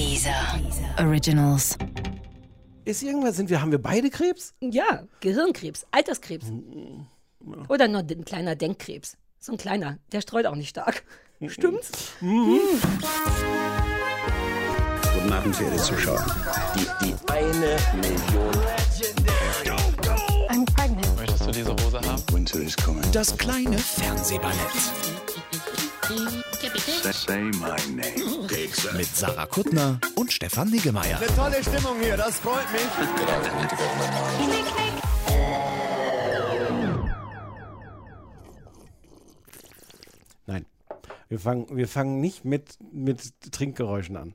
Dieser Originals. Ist irgendwas, sind wir, haben wir beide Krebs? Ja, Gehirnkrebs, Alterskrebs. Oder nur ein kleiner Denkkrebs. So ein kleiner, der streut auch nicht stark. Stimmt's? Guten Abend, verehrte Zuschauer. Die, die eine Million. I'm pregnant. Möchtest du diese Hose haben? Winter is coming. Das kleine Fernsehballett Say my name. mit Sarah Kuttner und Stefan Niggemeier. Tolle Stimmung hier, das freut mich. Nein. Wir fangen, wir fangen nicht mit, mit Trinkgeräuschen an.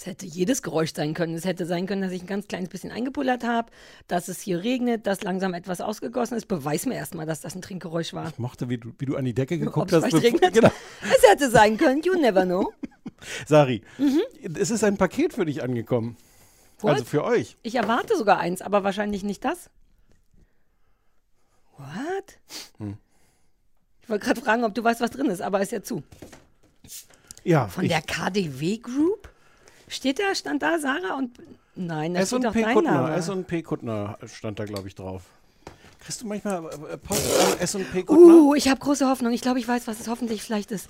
Es hätte jedes Geräusch sein können. Es hätte sein können, dass ich ein ganz kleines bisschen eingepullert habe, dass es hier regnet, dass langsam etwas ausgegossen ist. Beweis mir erstmal, dass das ein Trinkgeräusch war. Ich mochte, wie du, wie du an die Decke geguckt es hast. bevor- regnet? Genau. Es hätte sein können. You never know. Sari, Mhm. es ist ein Paket für dich angekommen. What? Also für euch. Ich erwarte sogar eins, aber wahrscheinlich nicht das. What? Hm. Ich wollte gerade fragen, ob du weißt, was drin ist, aber ist ja zu. Ja, Von der KDW Group? Steht da, stand da Sarah und. Nein, da steht doch S&P dein Kuttner. Name. S&P Kuttner stand da, glaube ich, drauf. Kriegst du manchmal äh, Post an S&P Kuttner? Uh, ich habe große Hoffnung. Ich glaube, ich weiß, was es hoffentlich vielleicht ist.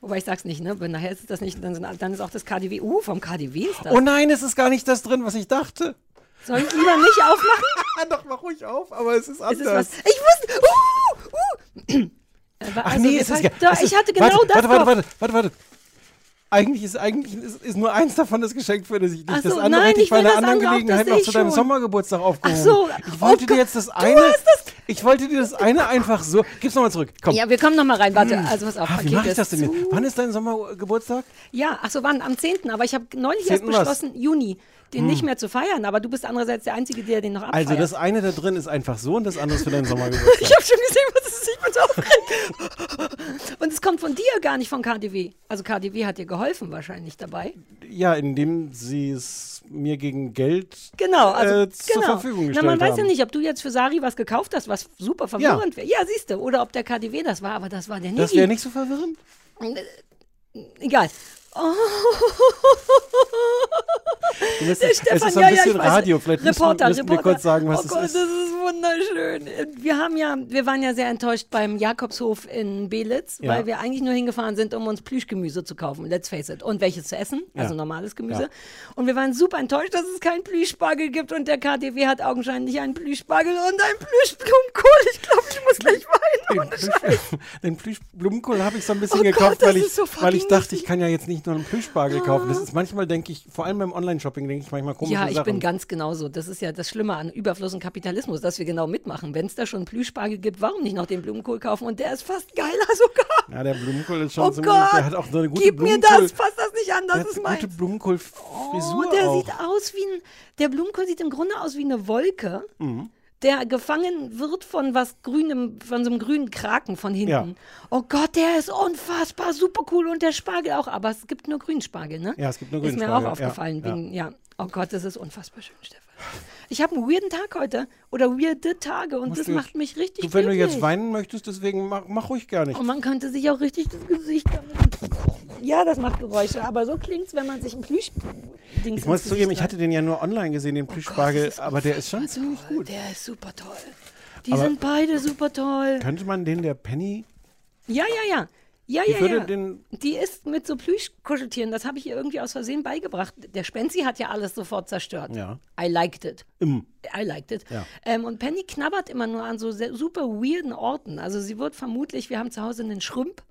Wobei ich sag's nicht, ne? Weil nachher ist das nicht, dann, sind, dann ist auch das KDW. Uh, vom KDW ist das. Oh nein, es ist gar nicht das drin, was ich dachte. Soll ich lieber nicht aufmachen? Doch, mach ruhig auf, aber es ist anders. ist was. Ich wusste. Uh, uh. Ach also, nee, das es ist da, es ich ist, hatte genau warte, das. Warte, warte, warte, warte, warte. Eigentlich ist, eigentlich ist, ist nur eins davon das Geschenk für dich. Ach das so, andere nein, hätte ich bei einer das anderen Gelegenheit das noch zu deinem schon. Sommergeburtstag aufgehoben. so, ich wollte oh dir Gott, jetzt das eine. das- Ich wollte dir das eine einfach so. Gib's nochmal zurück. Komm. Ja, wir kommen noch mal rein. Warte, also was auf. ah, wie mache ich das denn jetzt? Wann ist dein Sommergeburtstag? Ja, ach so, wann? Am 10. Aber ich habe neulich 10. erst was? Hm. beschlossen, Juni, den nicht mehr zu feiern. Aber du bist andererseits der Einzige, der den noch abfeiert. Also das eine da drin ist einfach so und das andere ist für deinen Sommergeburtstag. Ich habe schon gesehen, was es ist. Ich bin so aufgeregt. Und es kommt von dir, gar nicht von KDW. Also KDW hat dir geholfen wahrscheinlich dabei. ja, indem sie es mir gegen Geld Genau, also äh, zur genau. Verfügung Na, gestellt man weiß haben. ja nicht, ob du jetzt für Sari was gekauft hast, was super verwirrend wäre. Ja, siehst du. Oder ob der KDW das war, aber das war der Das Niki. wäre nicht so verwirrend? Egal. Oh. Du Der es Stefan, ist so ja, ein ja, bisschen weiß. Radio. Vielleicht Reporter, müssen, müssen wir Reporter. kurz sagen, was oh es Gott, ist. das ist wunderschön. Wir haben ja, wir waren ja sehr enttäuscht beim Jakobshof in Belitz, Ja. weil wir eigentlich nur hingefahren sind, um uns Plüschgemüse zu kaufen. Let's face it. Und welches zu essen, also Ja. normales Gemüse. Ja. Und wir waren super enttäuscht, dass es keinen Plüschspargel gibt und der KDW hat augenscheinlich einen Plüschspargel und einen Plüschblumenkohl. Ich glaube, ich muss gleich weinen. Ohne Scheiß. Den Plüschblumenkohl habe ich so ein bisschen Oh gekauft, Gott, weil, ich, so weil ich dachte, ich kann ja jetzt nicht nur einen Plüschspargel kaufen. Das ist manchmal, denke ich, vor allem beim Online-Shopping, denke ich manchmal komische Ja, ich Sachen. bin ganz genauso. Das ist ja das Schlimme an Überfluss und Kapitalismus, dass wir genau mitmachen. Wenn es da schon Plüschspargel gibt, warum nicht noch den Blumenkohl kaufen? Und der ist fast geiler sogar. ja, der Blumenkohl ist schon Oh so Gott, der hat auch so eine gute gib mir das, fass das nicht an, das ist meins. gute Blumenkohl-Frisur Oh, der auch. sieht aus wie ein, der Blumenkohl sieht im Grunde aus wie eine Wolke, Mhm. Der gefangen wird von was grünem, von so einem grünen Kraken von hinten. Ja. Oh Gott, der ist unfassbar super cool und der Spargel auch, aber es gibt nur Grünspargel, ne? Ja, es gibt nur Ist mir Grünspargel, auch aufgefallen, ja. wegen, ja. Oh Gott, das ist unfassbar schön, Stefan. Ich habe einen weirden Tag heute oder weirde Tage und Musst das macht mich richtig Du, wenn du jetzt weinen möchtest, deswegen mach, mach ruhig gar nicht. Und man könnte sich auch richtig das Gesicht damit. Ja, das macht Geräusche, aber so klingt's, wenn man sich ein Plüsch. Ich muss zugeben, ich hatte den ja nur online gesehen, den Plüschspargel, aber der ist schon ziemlich gut. Der ist super toll. Die Aber- sind beide super toll. Könnte man den der Penny, Ja, ja, ja. Ja, die ja, ja. den, Die ist mit so Plüschkuscheltieren, das habe ich ihr irgendwie aus Versehen beigebracht. Der Spenzi hat ja alles sofort zerstört. Ja. I liked it. im, I liked it. Ja. Ähm, und Penny knabbert immer nur an so super weirden Orten. Also sie wird vermutlich, wir haben zu Hause einen Schrump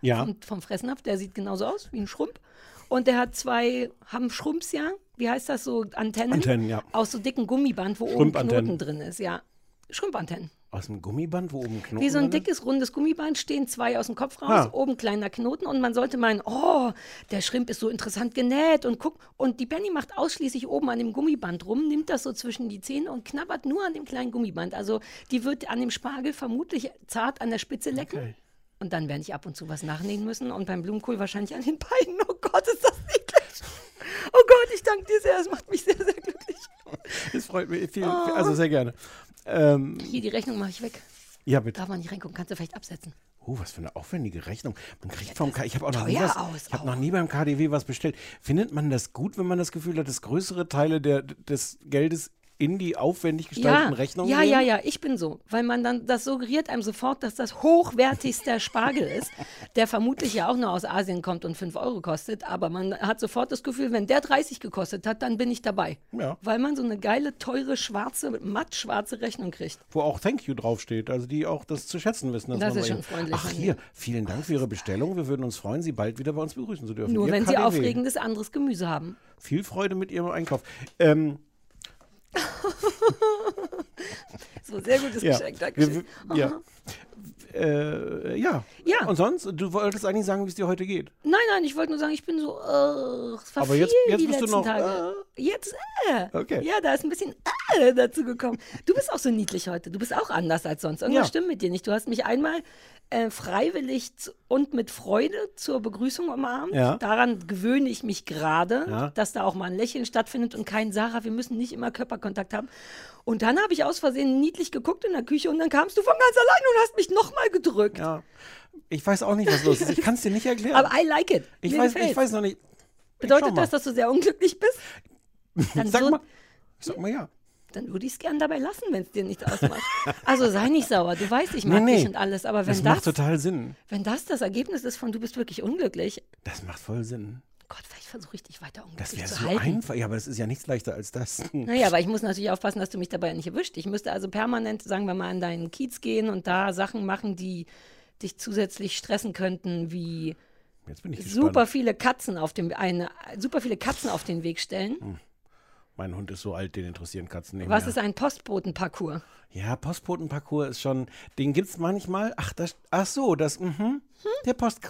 ja, vom, vom Fressnapf, der sieht genauso aus wie ein Schrump. Und der hat zwei, haben Schrumps ja, wie heißt das so, Antennen? Antennen, ja. Aus so dicken Gummiband, wo oben. Knoten drin ist, ja. Schrumpantennen. aus dem Gummiband, wo oben Knoten Wie so ein dickes, rundes Gummiband stehen zwei aus dem Kopf raus, Ah. oben kleiner Knoten und man sollte meinen, oh, der Schrimp ist so interessant genäht und guck. Und die Penny macht ausschließlich oben an dem Gummiband rum, nimmt das so zwischen die Zähne und knabbert nur an dem kleinen Gummiband. Also die wird an dem Spargel vermutlich zart an der Spitze lecken. Okay. Und dann werde ich ab und zu was nachnähen müssen und beim Blumenkohl wahrscheinlich an den Beinen. Oh Gott, ist das niedlich. Oh Gott, ich danke dir sehr, es macht mich sehr, sehr glücklich. Das freut mich viel, Oh. also sehr gerne. Ähm, Hier, die Rechnung mache ich weg. ja, bitte. Darf man nicht reingucken, kannst du vielleicht absetzen. Oh, was für eine aufwendige Rechnung. Man kriegt vom K ich habe auch noch nie, was, aus ich habe noch nie beim KDW was bestellt. Findet man das gut, wenn man das Gefühl hat, dass größere Teile der, des Geldes in die aufwendig gestalteten Rechnungen ja, gehen? ja, ja, ich bin so. Weil man dann, das suggeriert einem sofort, dass das hochwertigster Spargel ist, der vermutlich ja auch nur aus Asien kommt und 5 Euro kostet. Aber man hat sofort das Gefühl, wenn der 30 gekostet hat, dann bin ich dabei. Ja. Weil man so eine geile, teure, schwarze, mattschwarze Rechnung kriegt. Wo auch Thank you draufsteht, also die auch das zu schätzen wissen. dass Das man ist schon freundlich Ach hier, vielen Dank für Ihre Bestellung. Wir würden uns freuen, Sie bald wieder bei uns begrüßen zu dürfen. Nur Ihr wenn sie KDW. aufregendes anderes Gemüse haben. Viel Freude mit Ihrem Einkauf. Ähm, So, sehr gutes ja. Geschenk, danke. Ja. Äh, ja. Ja. Und sonst, du wolltest eigentlich sagen, wie es dir heute geht. Nein, nein, ich wollte nur sagen, ich bin so, äh, war Aber jetzt- jetzt die bist du letzten noch, Tage. Jetzt, äh. Okay. Ja, da ist ein bisschen äh dazu gekommen. Du bist auch so niedlich heute. Du bist auch anders als sonst. Irgendwas Ja. stimmt mit dir nicht. Du hast mich einmal äh, freiwillig und mit Freude zur Begrüßung umarmt. Ja. Daran gewöhne ich mich gerade, Ja. dass da auch mal ein Lächeln stattfindet und kein Sarah, wir müssen nicht immer Körperkontakt haben. Und dann habe ich aus Versehen niedlich geguckt in der Küche und dann kamst du von ganz allein und hast mich nochmal gedrückt. Ja. Ich weiß auch nicht, was los ist. Ich kann es dir nicht erklären. Aber I like it. ich, Mir weiß, gefällt's. ich weiß noch nicht. schau Bedeutet das, dass du sehr unglücklich bist? Dann, Sag würd- mal. Sag mal ja. Dann würde ich es gern dabei lassen, wenn es dir nichts ausmacht. Also sei nicht sauer. Du weißt, ich mag Nee, nee. dich und alles. Aber wenn Das das, macht total Sinn. wenn das das Ergebnis ist von du bist wirklich unglücklich, Das macht voll Sinn. Gott, vielleicht versuche ich dich weiter Das unglücklich wäre zu so halten. einfach. Ja, aber das ist ja nichts leichter als das. Naja, aber ich muss natürlich aufpassen, dass du mich dabei nicht erwischt. Ich müsste also permanent, sagen wir mal, an deinen Kiez gehen und da Sachen machen, die dich zusätzlich stressen könnten, wie ich gespannt. super viele Katzen auf dem eine, super viele Katzen auf den Weg stellen. Mein Hund ist so alt, den interessieren Katzen nicht Was mehr. ist ein Postbotenparcours? Ja, Postbotenparcours ist schon, den gibt es manchmal. Ach, das, ach so, das, mhm. Der Post,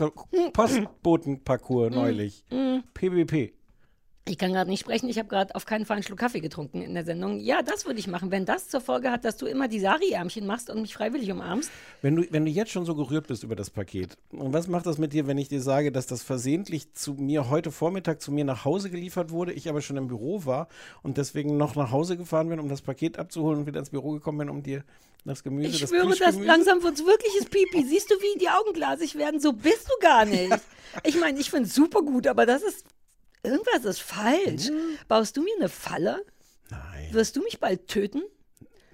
Postbotenparcours neulich. PBP. Ich kann gerade nicht sprechen, ich habe gerade auf keinen Fall einen Schluck Kaffee getrunken in der Sendung. Ja, das würde ich machen. Wenn das zur Folge hat, dass du immer die Sari-Ärmchen machst und mich freiwillig umarmst. Wenn du, wenn du jetzt schon so gerührt bist über das Paket, und was macht das mit dir, wenn ich dir sage, dass das versehentlich zu mir heute Vormittag zu mir nach Hause geliefert wurde, ich aber schon im Büro war und deswegen noch nach Hause gefahren bin, um das Paket abzuholen und wieder ins Büro gekommen bin, um dir das Gemüse, Ich das schwöre, das langsam wird's wirkliches Pipi. Siehst du, wie die Augen glasig werden? So bist du gar nicht. Ich meine, ich finde es super gut, aber das ist. Irgendwas ist falsch. Baust du mir eine Falle? Nein. Wirst du mich bald töten?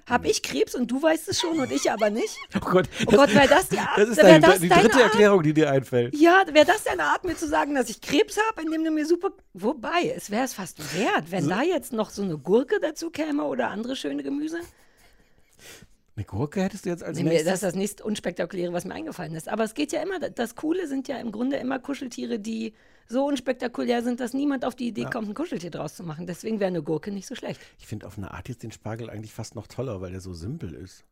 Hab ich Krebs und du weißt es schon und ich aber nicht? Oh Gott, Oh Gott, wäre das die Art? das ist wär deine, das die dritte Art? Erklärung, die dir einfällt. Ja, wäre das deine Art, mir zu sagen, dass ich Krebs habe, indem du mir super. Wobei, es wäre es fast wert, wenn da jetzt noch so eine Gurke dazu käme oder andere schöne Gemüse. Eine Gurke hättest du jetzt als Nee, nächstes? das ist das nächst unspektakuläre, was mir eingefallen ist. Aber es geht ja immer, das Coole sind ja im Grunde immer Kuscheltiere, die so unspektakulär sind, dass niemand auf die Idee kommt, ein Kuscheltier draus zu machen. Deswegen wäre eine Gurke nicht so schlecht. Ich finde auf eine Art jetzt den Spargel eigentlich fast noch toller, weil der so simpel ist.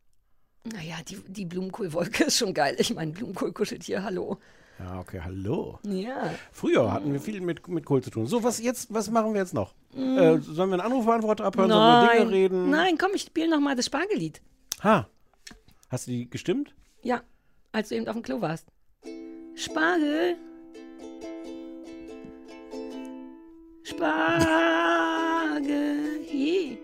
Naja, die, die Blumenkohlwolke ist schon geil. Ich meine, Blumenkohl-Kuscheltier, hallo. Ja, okay, hallo. Ja. Früher hatten wir viel mit, mit Kohl zu tun. So, was jetzt, was machen wir jetzt noch? Äh, sollen wir einen Anrufbeantworter abhören? Sollen wir Mm. Nein, Dinge reden? nein, komm, ich spiele nochmal das Spargellied. Ha. Hast du die gestimmt? Ja, als du eben auf dem Klo warst. Spargel. Spargel. je.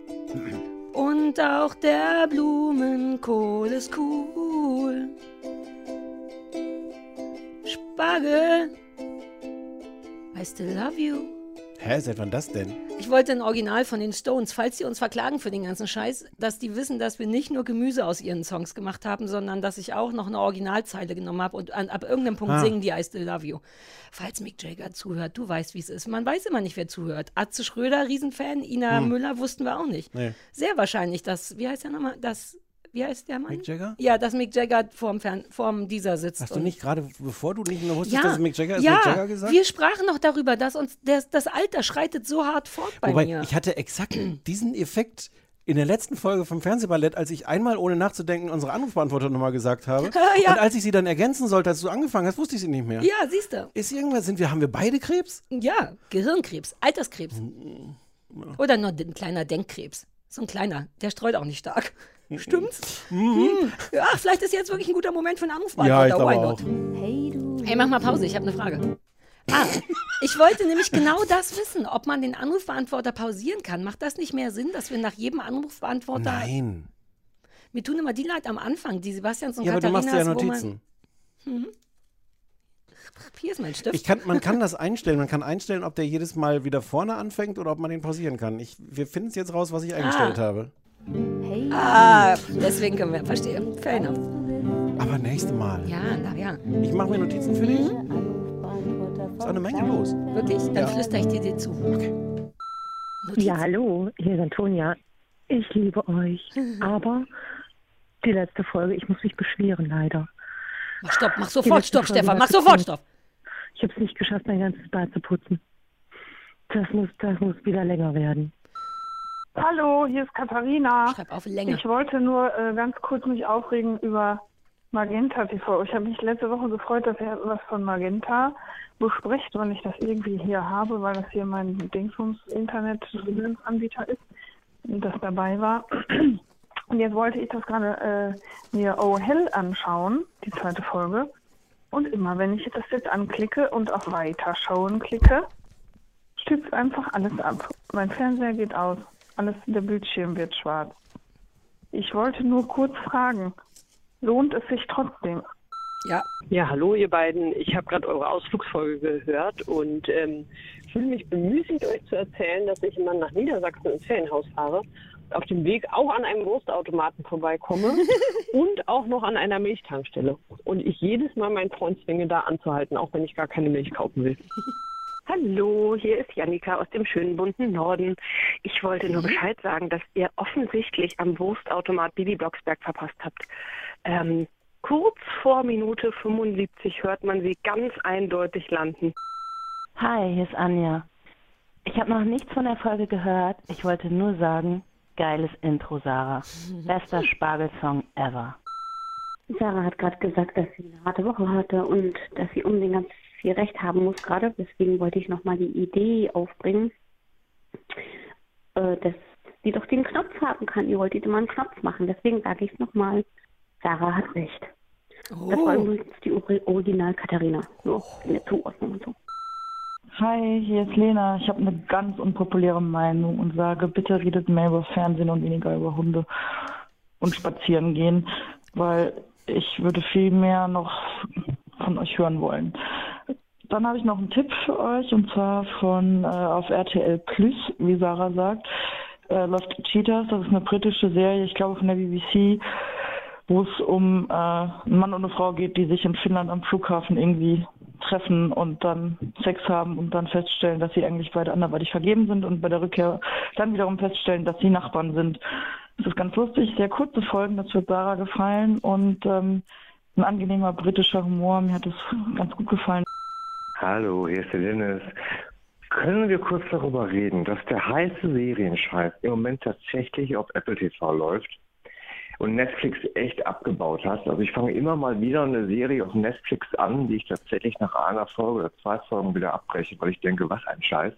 Und auch der Blumenkohl ist cool. Spargel. I still love you. Hä, seit wann das denn? Ich wollte ein Original von den Stones, falls sie uns verklagen für den ganzen Scheiß, dass die wissen, dass wir nicht nur Gemüse aus ihren Songs gemacht haben, sondern dass ich auch noch eine Originalzeile genommen habe und an, ab irgendeinem Punkt Ah. singen die I Still Love You. Falls Mick Jagger zuhört, du weißt, wie es ist. Man weiß immer nicht, wer zuhört. Atze Schröder, Riesenfan, Ina Müller wussten wir auch nicht. Hm. Nee. Sehr wahrscheinlich, dass, wie heißt der nochmal, das, wie heißt der Mann? Mick Jagger? Ja, dass Mick Jagger vorm, Fern vorm dieser sitzt. Hast du nicht gerade, bevor du nicht mehr wusstest, ja, dass es Mick Jagger ist, ja, Mick Jagger gesagt? wir sprachen noch darüber, dass uns das, das Alter schreitet so hart fort bei Wobei, mir. ich hatte exakt diesen Effekt in der letzten Folge vom Fernsehballett, als ich einmal ohne nachzudenken unsere Anrufbeantworter nochmal gesagt habe. Ja. Und als ich sie dann ergänzen sollte, als du angefangen hast, wusste ich sie nicht mehr. ja, siehst du. Ist irgendwas, sind wir, haben wir beide Krebs? Ja, Gehirnkrebs, Alterskrebs. Hm, Oder nur ein kleiner Denkkrebs. So ein kleiner, der streut auch nicht stark. Hm, Stimmt's? Hm. Ja, vielleicht ist jetzt wirklich ein guter Moment für einen Anruf. Ja, ich Why glaube not? auch. Hey, mach mal Pause, ich habe eine Frage. Ah, ich wollte nämlich genau das wissen, ob man den Anrufbeantworter pausieren kann. Macht das nicht mehr Sinn, dass wir nach jedem Anrufbeantworter. Nein. Mir tun immer die Leid am Anfang, die Sebastians und Ja, aber du Katharinas, machst dir ja wo man. Notizen. Hier ist mein Stift. Ich kann, man kann das einstellen. Man kann einstellen, ob der jedes Mal wieder vorne anfängt oder ob man den pausieren kann. Ich, wir finden es jetzt raus, was ich eingestellt habe. Ah, deswegen können wir, verstehe. Fair enough. Aber nächste Mal. Ja, na ja. Ich mache mir Notizen für dich. Mhm. Ist auch eine Menge los. Wirklich? Dann flüstere ich dir die zu. Notizen. Ja, hallo, hier ist Antonia. Ich liebe euch. Aber die letzte Folge, ich muss mich beschweren, leider. Mach Stopp, mach sofort Stopp, Folge Stefan. Mach sofort Stopp. Ich habe es nicht geschafft, mein ganzes Bad zu putzen. Das muss, das muss wieder länger werden. Hallo, hier ist Katharina. Schreib auf länger. Ich wollte nur äh, ganz kurz mich aufregen über Magenta TV. Ich habe mich letzte Woche gefreut, dass ihr was von Magenta bespricht, weil ich das irgendwie hier habe, weil das hier mein Dingsbums Internet-Anbieter ist und das dabei war. Und jetzt wollte ich das gerade äh, mir Oh Hell anschauen, die zweite Folge. Und immer, wenn ich das jetzt anklicke und auf Weiterschauen klicke, stützt einfach alles ab. Mein Fernseher geht aus. Alles, der Bildschirm wird schwarz. Ich wollte nur kurz fragen, lohnt es sich trotzdem? Ja, Ja, hallo ihr beiden. Ich habe gerade eure Ausflugsfolge gehört und ähm, fühle mich bemüßigt, euch zu erzählen, dass ich immer nach Niedersachsen ins Ferienhaus fahre. Auf dem Weg auch an einem Wurstautomaten vorbeikomme und auch noch an einer Milchtankstelle. Und ich jedes Mal meinen Freund zwinge, da anzuhalten, auch wenn ich gar keine Milch kaufen will. Hallo, hier ist Jannika aus dem schönen bunten Norden. Ich wollte nur Bescheid sagen, dass ihr offensichtlich am Wurstautomat Bibi Blocksberg verpasst habt. Ähm, kurz vor Minute 75 hört man sie ganz eindeutig landen. Hi, hier ist Anja. Ich habe noch nichts von der Folge gehört. Ich wollte nur sagen, geiles Intro, Sarah. Bester Spargelsong ever. Sarah hat gerade gesagt, dass sie eine harte Woche hatte und dass sie unbedingt ganz viel Recht haben muss gerade. Deswegen wollte ich nochmal die Idee aufbringen, äh, dass sie doch den Knopf haben kann. Ihr wolltet immer einen Knopf machen. Deswegen sage ich es nochmal. Sarah hat recht. Das war Oh. übrigens die Ori- Original Katharina. Nur in der Zuordnung und so. Hi, hier ist Lena. Ich habe eine ganz unpopuläre Meinung und sage, bitte redet mehr über Fernsehen und weniger über Hunde und spazieren gehen, weil ich würde viel mehr noch von euch hören wollen. Dann habe ich noch einen Tipp für euch und zwar von äh, auf RTL Plus, wie Sarah sagt, äh, läuft Cheetahs. Das ist eine britische Serie, ich glaube von der BBC, wo es um äh, einen Mann und eine Frau geht, die sich in Finnland am Flughafen irgendwie treffen und dann Sex haben und dann feststellen, dass sie eigentlich beide anderweitig vergeben sind und bei der Rückkehr dann wiederum feststellen, dass sie Nachbarn sind. Das ist ganz lustig, sehr kurze Folgen, das wird Sarah gefallen und ähm, ein angenehmer britischer Humor, mir hat es ganz gut gefallen. Hallo, hier ist der Dennis. Können wir kurz darüber reden, dass der heiße Serienscheiß im Moment tatsächlich auf Apple TV läuft und Netflix echt abgebaut hat? Also ich fange immer mal wieder eine Serie auf Netflix an, die ich tatsächlich nach einer Folge oder zwei Folgen wieder abbreche, weil ich denke, was ein Scheiß.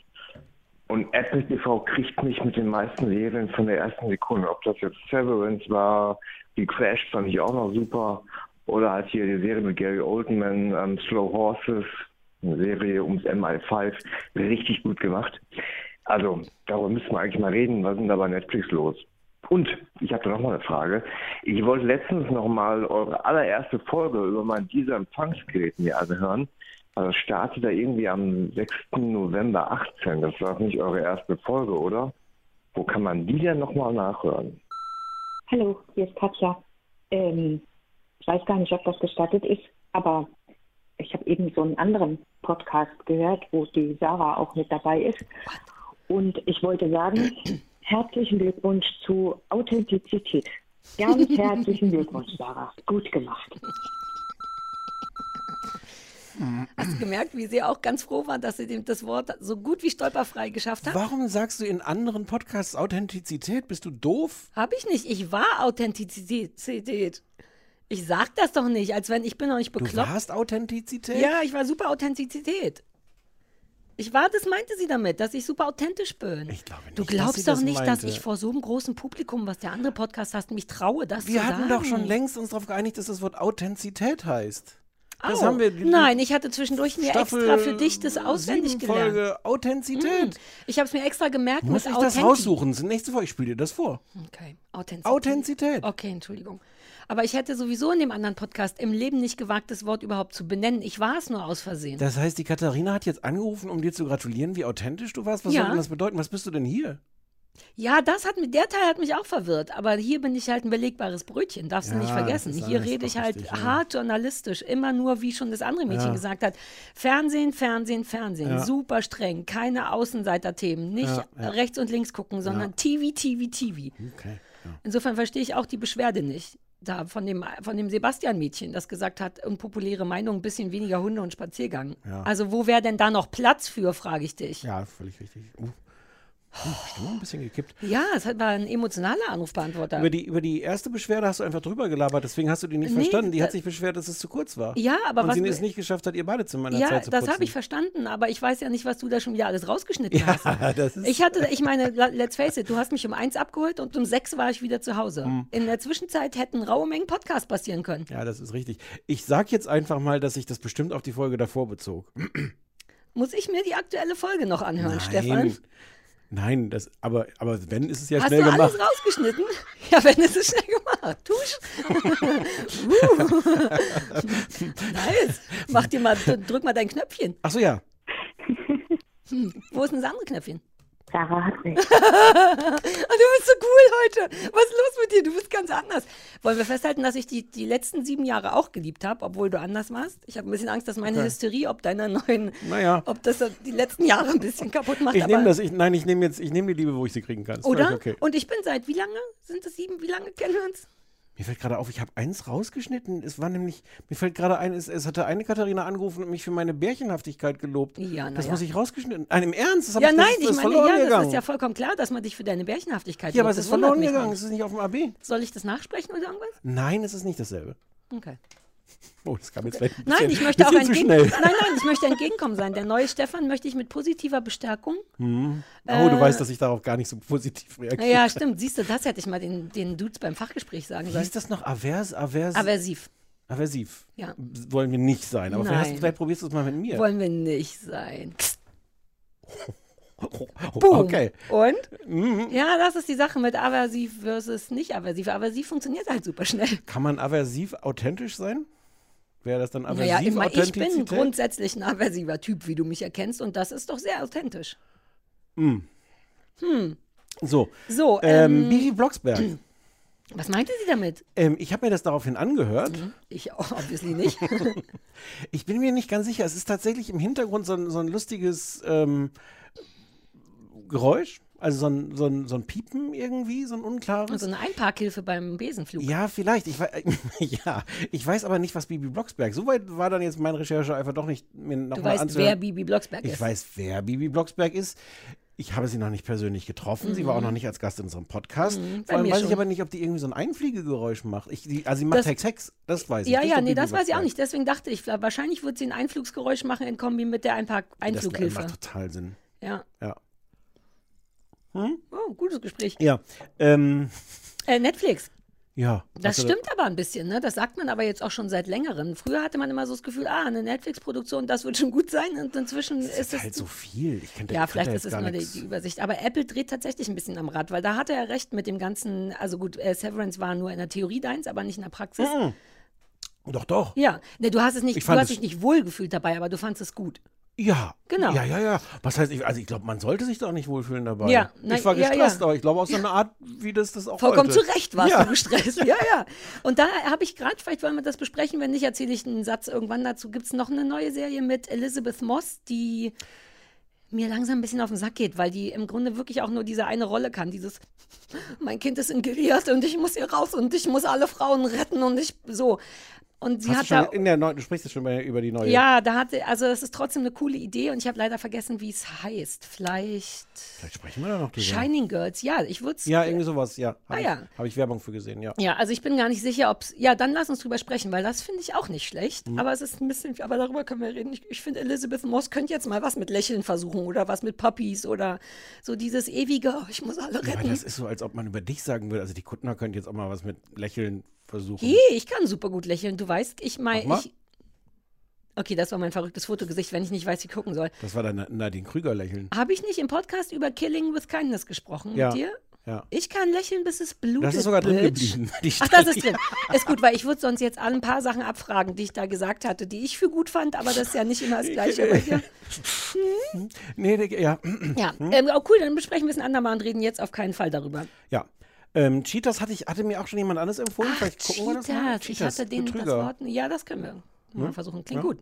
Und Apple TV kriegt mich mit den meisten Serien von der ersten Sekunde. Ob das jetzt Severance war, wie Crash fand ich auch noch super. Oder halt hier die Serie mit Gary Oldman, ähm, Slow Horses, eine Serie ums MI5, richtig gut gemacht. Also, darüber müssen wir eigentlich mal reden. Was ist denn da bei Netflix los? Und ich habe da noch mal eine Frage. Ich wollte letztens noch mal eure allererste Folge über mein dieser Empfangsgerät mir anhören. Also startet da irgendwie am 6. November 18. Das war nicht eure erste Folge, oder? Wo kann man die denn noch mal nachhören? Hallo, hier ist Katja. Ähm, ich weiß gar nicht, ob das gestattet ist, aber ich habe eben so einen anderen Podcast gehört, wo die Sarah auch mit dabei ist. Und ich wollte sagen, herzlichen Glückwunsch zu Authentizität. Ganz herzlichen Glückwunsch, Sarah. Gut gemacht. Hast du gemerkt, wie sie auch ganz froh war, dass sie dem das Wort so gut wie stolperfrei geschafft hat? Warum sagst du in anderen Podcasts Authentizität? Bist du doof? Hab ich nicht. Ich war Authentizität. Ich sag das doch nicht, als wenn ich bin doch nicht Du bekloppt. warst Authentizität? Ja, ich war super Authentizität. Ich war, das meinte sie damit, dass ich super authentisch bin. Ich glaube nicht, du dass glaubst doch das nicht, dass meinte. ich vor so einem großen Publikum, was der andere Podcast hast, mich traue, das Wir zu hatten sagen. doch schon längst uns darauf geeinigt, dass das Wort Authentizität heißt. Das Au. haben wir. Nein, ich hatte zwischendurch mir Staffel extra für dich das auswendig gelernt. Folge Authentizität. Mm. Ich habe es mir extra gemerkt Muss mit ich das raussuchen? Nächste Woche, ich spiele dir das vor. Okay, Authentizität. Authentizität. Okay, Entschuldigung. Aber ich hätte sowieso in dem anderen Podcast im Leben nicht gewagt, das Wort überhaupt zu benennen. Ich war es nur aus Versehen. Das heißt, die Katharina hat jetzt angerufen, um dir zu gratulieren, wie authentisch du warst. Was Ja. soll denn das bedeuten? Was bist du denn hier? Ja, das hat mich, der Teil hat mich auch verwirrt. Aber hier bin ich halt ein belegbares Brötchen, darfst du Ja, nicht vergessen. Hier rede ich halt richtig, ja. hart journalistisch, immer nur, wie schon das andere Mädchen Ja. gesagt hat. Fernsehen, Fernsehen, Fernsehen. Ja. Super streng. Keine Außenseiterthemen. Nicht Ja, ja. rechts und links gucken, sondern Ja. TV, TV, TV. Okay. Insofern verstehe ich auch die Beschwerde nicht. Da von dem, von dem Sebastian-Mädchen, das gesagt hat, unpopuläre Meinung, ein bisschen weniger Hunde und Spaziergang. Ja. Also wo wäre denn da noch Platz für, frage ich dich. Ja, völlig richtig. Uh. Hm, Stimme ein bisschen gekippt. Ja, es hat- war ein emotionaler Anrufbeantworter. Über die, über die erste Beschwerde hast du einfach drüber gelabert, deswegen hast du die nicht Nee, verstanden. Die hat sich beschwert, dass es zu kurz war. Ja, aber Und was sie be- es nicht geschafft hat, ihr Badezimmer in der Ja, Zeit zu das putzen. habe ich verstanden, aber ich weiß ja nicht, was du da schon wieder alles rausgeschnitten Ja, hast. das ist- Ich hatte, ich meine, let's face it, du hast mich um eins abgeholt und um sechs war ich wieder zu Hause. Hm. In der Zwischenzeit hätten raue Mengen Podcast passieren können. Ja, das ist richtig. Ich sag jetzt einfach mal, dass sich das bestimmt auf die Folge davor bezog. Muss ich mir die aktuelle Folge noch anhören, Nein. Stefan? Nein, das, aber, aber wenn, ist es ja Hast schnell du gemacht. alles rausgeschnitten? Ja, wenn es ist schnell gemacht. Tusch. uh. nice. Mach dir mal, drück mal dein Knöpfchen. Ach so, ja. Hm. Wo ist denn das andere Knöpfchen? Sarah hat recht. Ah, du bist so cool heute. Was ist los mit dir? Du bist ganz anders. Wollen wir festhalten, dass ich die, die letzten sieben Jahre auch geliebt habe, obwohl du anders warst? Ich habe ein bisschen Angst, dass meine Okay. Hysterie, ob deiner neuen, Naja. ob das die letzten Jahre ein bisschen kaputt macht. Ich nehme das, ich, nein, ich nehme jetzt, ich nehme die Liebe, wo ich sie kriegen kann. Ist Oder? Okay. Und ich bin seit wie lange? Sind es sieben? Wie lange kennen wir uns? Mir fällt gerade auf, ich habe eins rausgeschnitten. Es war nämlich, mir fällt gerade ein, es, es hatte eine Katharina angerufen und mich für meine Bärchenhaftigkeit gelobt. Ja, na das ja. muss ich rausgeschnitten. Nein, im Ernst? Das Ja, ich, nein, das, ist- ich das ist meine, ja, das gegangen. ist ja vollkommen klar, dass man dich für deine Bärchenhaftigkeit ja, aber lobt. es ist Das wundert verloren gegangen. Es ist nicht auf dem AB. Soll ich das nachsprechen oder irgendwas? Nein, es ist nicht dasselbe. Okay. Oh, das kam jetzt vielleicht ein Nein, bisschen, ich möchte auch entgegen schnell. Nein, nein, ich möchte entgegenkommen sein. Der neue Stefan möchte ich mit positiver Bestärkung. Hm. Oh, du Äh, weißt, dass ich darauf gar nicht so positiv reagiere. Ja, stimmt. Siehst du, das hätte ich mal den, den Dudes beim Fachgespräch sagen Wie sollen. ist das noch? Avers, avers, Aversiv. aversiv. Ja. Wollen wir nicht sein. Aber vielleicht, Nein. vielleicht probierst du es mal mit mir. Wollen wir nicht sein. Oh, Boom. Okay. Und? Mhm. Ja, das ist die Sache mit aversiv versus nicht aversiv. Aversiv funktioniert halt super schnell. Kann man aversiv authentisch sein? Wäre das dann aversiv Naja, mein, ich bin grundsätzlich ein aversiver Typ, wie du mich erkennst. Und das ist doch sehr authentisch. Hm. Hm. So. So, ähm, ähm, Bibi Blocksberg. Was meinte sie damit? Ähm, ich habe mir das daraufhin angehört. Ich auch, obviously nicht. Ich bin mir nicht ganz sicher. Es ist tatsächlich im Hintergrund so ein, so ein lustiges ähm, Geräusch. Also so ein, so, ein, so ein Piepen irgendwie, so ein unklares. so eine Einparkhilfe beim Besenflug. Ja, vielleicht. Ich weiß, ja, ich weiß aber nicht, was Bibi Blocksberg. Soweit war dann jetzt meine Recherche einfach doch nicht mir noch Du mal weißt, anzuhören. wer Bibi Blocksberg Ich ist. weiß, wer Bibi Blocksberg ist. Ich habe sie noch nicht persönlich getroffen. Sie war auch noch nicht als Gast in unserem Podcast. Mhm, Vor allem weiß ich schon. aber nicht, ob die irgendwie so ein Einfliegegeräusch macht. Ich, die, also sie macht Das- Hex Hex, das weiß ich. Ja, Das ja, nee, das weiß ich auch nicht. Deswegen dachte ich, wahrscheinlich wird sie ein Einflugsgeräusch machen in Kombi mit der Einpark Das Einflughilfe. macht total Sinn. Ja. Ja. Hm? Oh, gutes Gespräch. Ja. Ähm, Äh, Netflix. ja. Das stimmt aber ein bisschen, ne? Das sagt man aber jetzt auch schon seit längerem. Früher hatte man immer so das Gefühl, ah, eine Netflix-Produktion, das wird schon gut sein. Und inzwischen Das ist ist es. halt so viel. Ich kenn, ja, ich vielleicht ist es nur die, die Übersicht. Aber Apple dreht tatsächlich ein bisschen am Rad, weil da hatte er recht mit dem ganzen, also gut, äh, Severance war nur in der Theorie deins, aber nicht in der Praxis. Mhm. Doch, doch. Ja, ne, du hast es nicht, Ich du hast dich nicht wohlgefühlt dabei, aber du fandest es gut. Ja. Genau. Ja, ja, ja. Was heißt, ich, also ich glaube, man sollte sich da auch nicht wohlfühlen dabei. Ja, na, ich war ja, gestresst, ja. aber ich glaube, aus so einer Art, wie das das auch Vollkommen wollte. zu Recht warst ja. du gestresst. Ja, ja. Und da habe ich gerade, vielleicht wollen wir das besprechen, wenn nicht, erzähle ich einen Satz irgendwann dazu. Gibt es noch eine neue Serie mit Elizabeth Moss, die mir langsam ein bisschen auf den Sack geht, weil die im Grunde wirklich auch nur diese eine Rolle kann. Dieses, mein Kind ist in Gilead und ich muss hier raus und ich muss alle Frauen retten und ich so. Und sie Hast hat da in der neuen, du sprichst jetzt schon mal über die neue. ja, da hatte, also das ist trotzdem eine coole Idee und ich habe leider vergessen, wie es heißt. Vielleicht Vielleicht sprechen wir da noch drüber. Shining Girls, ja, ich würde es. Ja, irgendwie sowas, ja. Ah, Habe ja. ich, hab ich Werbung für gesehen, ja. Ja, also ich bin gar nicht sicher, ob es. Ja, dann lass uns drüber sprechen, weil das finde ich auch nicht schlecht. Mhm. Aber es ist ein bisschen. Aber darüber können wir reden. Ich, ich finde, Elizabeth Moss könnte jetzt mal was mit Lächeln versuchen oder was mit Puppies oder so dieses ewige, oh, ich muss alle Ja, retten. das ist so, als ob man über dich sagen würde, also die Kuttner könnte jetzt auch mal was mit Lächeln versuchen. Hey, ich kann super gut lächeln. Du weißt, ich meine. Ich, okay, das war mein verrücktes Fotogesicht, wenn ich nicht weiß, wie gucken soll. Das war dann Nadine Krüger lächeln. Habe ich nicht im Podcast über Killing with Kindness gesprochen Ja. mit dir? Ja. Ich kann lächeln, bis es blutet. Das ist sogar drin Bitch. geblieben, Ach, das ist drin. Ist gut, weil ich würde sonst jetzt alle ein paar Sachen abfragen, die ich da gesagt hatte, die ich für gut fand, aber das ist ja nicht immer das Gleiche dir. Nee, nee, ja. Ja, Hm? ähm, oh, cool, dann besprechen wir es ein andermal und reden jetzt auf keinen Fall darüber. Ja. Ähm, Cheetahs hatte, ich, hatte mir auch schon jemand anderes empfohlen. Vielleicht gucken wir das mal. Cheetahs. Ich hatte den das. Wort. Ja, das können wir mal Hm? versuchen. Klingt Ja. gut.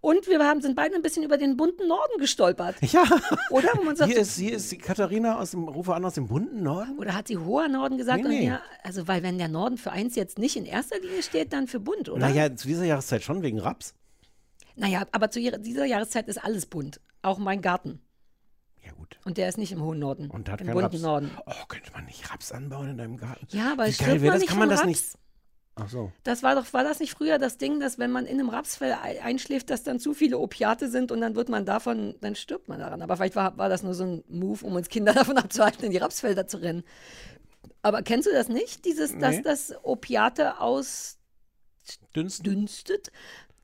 Und wir haben, sind beide ein bisschen über den bunten Norden gestolpert. Ja. Oder? Wo man sagt, Hier ist, hier ist die Katharina aus dem, rufe an aus dem bunten Norden. oder hat sie hoher Norden gesagt? Nee, nee. Ja, also, weil wenn der Norden für eins jetzt nicht in erster Linie steht, dann für bunt, oder? Naja, zu dieser Jahreszeit schon wegen Raps. Naja, aber zu dieser Jahreszeit ist alles bunt. Auch mein Garten. Ja, gut. Und der ist nicht im hohen Norden. Und hat Im keinen bunten Raps. Norden. Oh, könnte man nicht Raps anbauen in deinem Garten? Ja, aber Wie geil wäre das? Kann man das Raps? nicht. Ach so. Das war doch, war das nicht früher das Ding, dass wenn man in einem Rapsfell ei- einschläft, dass dann zu viele Opiate sind und dann wird man davon, dann stirbt man daran. Aber vielleicht war, war das nur so ein Move, um uns Kinder davon abzuhalten, in die Rapsfelder zu rennen. Aber kennst du das nicht? Dieses, dass Nee. das Opiate ausdünstet?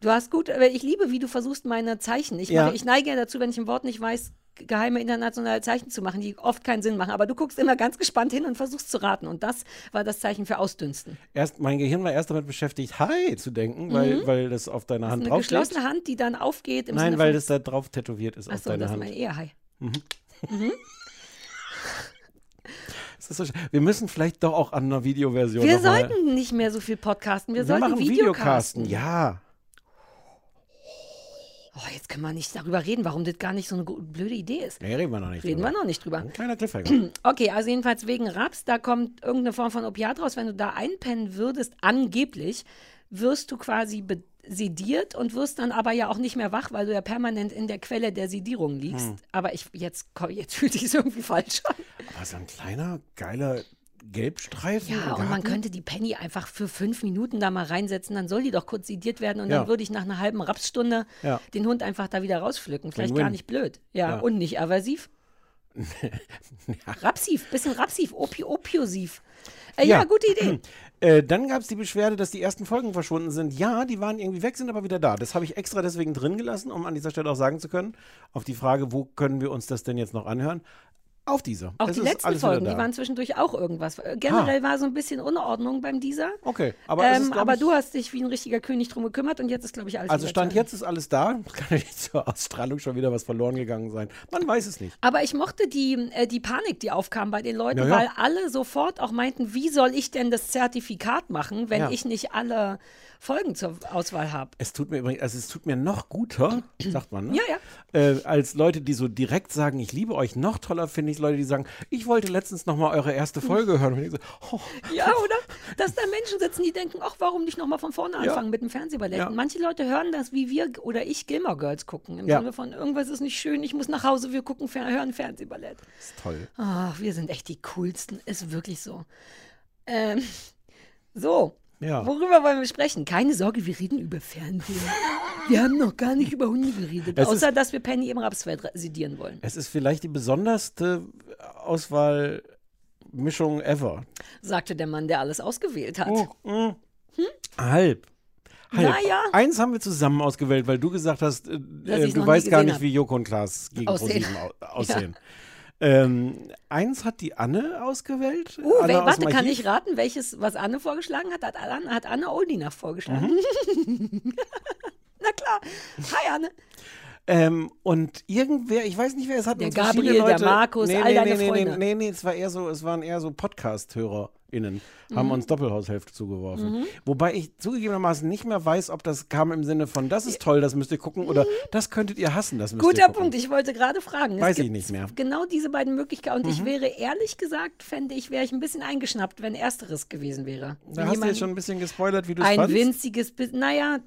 Du hast gut, aber ich liebe, wie du versuchst, meine Zeichen. Ich, Ja. mache, ich neige ja dazu, wenn ich ein Wort nicht weiß, geheime internationale Zeichen zu machen, die oft keinen Sinn machen. Aber du guckst immer ganz gespannt hin und versuchst zu raten. Und das war das Zeichen für Ausdünsten. Erst, mein Gehirn war erst damit beschäftigt, Hi zu denken, weil, Mhm. weil das auf deiner Hand Eine draufsteht. geschlossene Hand, die dann aufgeht im Nein, Sinne weil das da drauf tätowiert ist auf Achso, deiner das ist Hand. mein Ehehai. Mhm. Mhm. Das ist so, wir müssen vielleicht doch auch an einer Videoversion Wir noch mal- sollten nicht mehr so viel podcasten. Wir, Wir sollten machen Videocasten. Videocasten, ja. Oh, jetzt können wir nicht darüber reden, warum das gar nicht so eine blöde Idee ist. Nee, reden wir noch nicht Reden drüber. wir noch nicht drüber. Ein kleiner Cliffhanger. Okay, also jedenfalls wegen Raps, da kommt irgendeine Form von Opiat raus. Wenn du da einpennen würdest, angeblich, wirst du quasi sediert und wirst dann aber ja auch nicht mehr wach, weil du ja permanent in der Quelle der Sedierung liegst. Hm. Aber ich, jetzt, jetzt fühlt sich irgendwie falsch an. Aber so ein kleiner, geiler Gelbstreifen. Ja, und man könnte die Penny einfach für fünf Minuten da mal reinsetzen, dann soll die doch kurz sediert werden und Ja. dann würde ich nach einer halben Rapsstunde Ja. den Hund einfach da wieder rauspflücken. Vielleicht Win-win. gar nicht blöd. Ja, Ja. und nicht aversiv. Rapsiv, bisschen rapsiv, opi opiosiv. Äh, ja. gute Idee. Äh, dann gab es die Beschwerde, dass die ersten Folgen verschwunden sind. Ja, die waren irgendwie weg, sind aber wieder da. Das habe ich extra deswegen drin gelassen, um an dieser Stelle auch sagen zu können, auf die Frage, wo können wir uns das denn jetzt noch anhören? Auf dieser. Auch Es die letzten Folgen, die waren zwischendurch auch irgendwas. Äh, Generell war so ein bisschen Unordnung beim dieser. Okay, aber ähm, ist, aber du hast dich wie ein richtiger König drum gekümmert und jetzt ist, glaube ich, alles Also Stand jetzt ist alles da. Kann ja nicht zur Ausstrahlung schon wieder was verloren gegangen sein. Man weiß es nicht. Aber ich mochte die, äh, die Panik, die aufkam bei den Leuten, Ja, ja. weil alle sofort auch meinten, wie soll ich denn das Zertifikat machen, wenn Ja. ich nicht alle Folgen zur Auswahl habe? Es tut mir übrigens, also es tut mir noch guter, sagt man, ne? Ja, ja. Äh, als Leute, die so direkt sagen, ich liebe euch. Noch toller finde ich Leute, die sagen, ich wollte letztens noch mal eure erste Folge hören. Und ich so, oh, Ja, oder? Dass da Menschen sitzen, die denken, ach, warum nicht nochmal von vorne Ja. anfangen mit dem Fernsehballett? Ja. Und Manche Leute hören das, wie wir oder ich Gilmore Girls gucken. Im Ja. Sinne von, irgendwas ist nicht schön, ich muss nach Hause, wir gucken, hören Fernsehballett. ist toll. Ach, wir sind echt die coolsten. Ist wirklich so. Ähm, so. Ja. Worüber wollen wir sprechen? Keine Sorge, wir reden über Fernsehen. Wir haben noch gar nicht über Hunde geredet. Es außer, dass wir Penny im Rapsfeld sedieren wollen. Es ist vielleicht die besonderste Auswahlmischung ever. Sagte der Mann, der alles ausgewählt hat. Oh, mm. Halb. Halb. Naja. Eins haben wir zusammen ausgewählt, weil du gesagt hast, äh, äh, du weißt gar nicht, hab. wie Joko und Klaas gegen Aussehen. ProSieben au aussehen. Ähm, eins hat die Anne ausgewählt. Uh, Anne warte, kann ich raten, welches, was Anne vorgeschlagen hat? Hat Anne, hat Anne Oldinach vorgeschlagen. Mhm. Na klar. Hi, Anne. Ähm, und irgendwer, ich weiß nicht, wer es hat. Der Gabriel, der Leute, Markus, nee, all nee, deine nee, nee, Freunde. Nee, nee, es war eher so, es waren eher so Podcast-HörerInnen, haben Mhm. uns Doppelhaushälfte zugeworfen. Mhm. Wobei ich zugegebenermaßen nicht mehr weiß, ob das kam im Sinne von, das ist toll, das müsst ihr gucken, oder das könntet ihr hassen, das müsst ihr Mhm. Guter gucken. Punkt. Ich wollte gerade fragen. Es Weiß ich nicht mehr. Genau diese beiden Möglichkeiten. Und ich Mhm. wäre ehrlich gesagt, fände ich, wäre ich ein bisschen eingeschnappt, wenn ersteres gewesen wäre. Da Wenn hast du jetzt schon ein bisschen gespoilert, wie du es Ein fandst. winziges naja,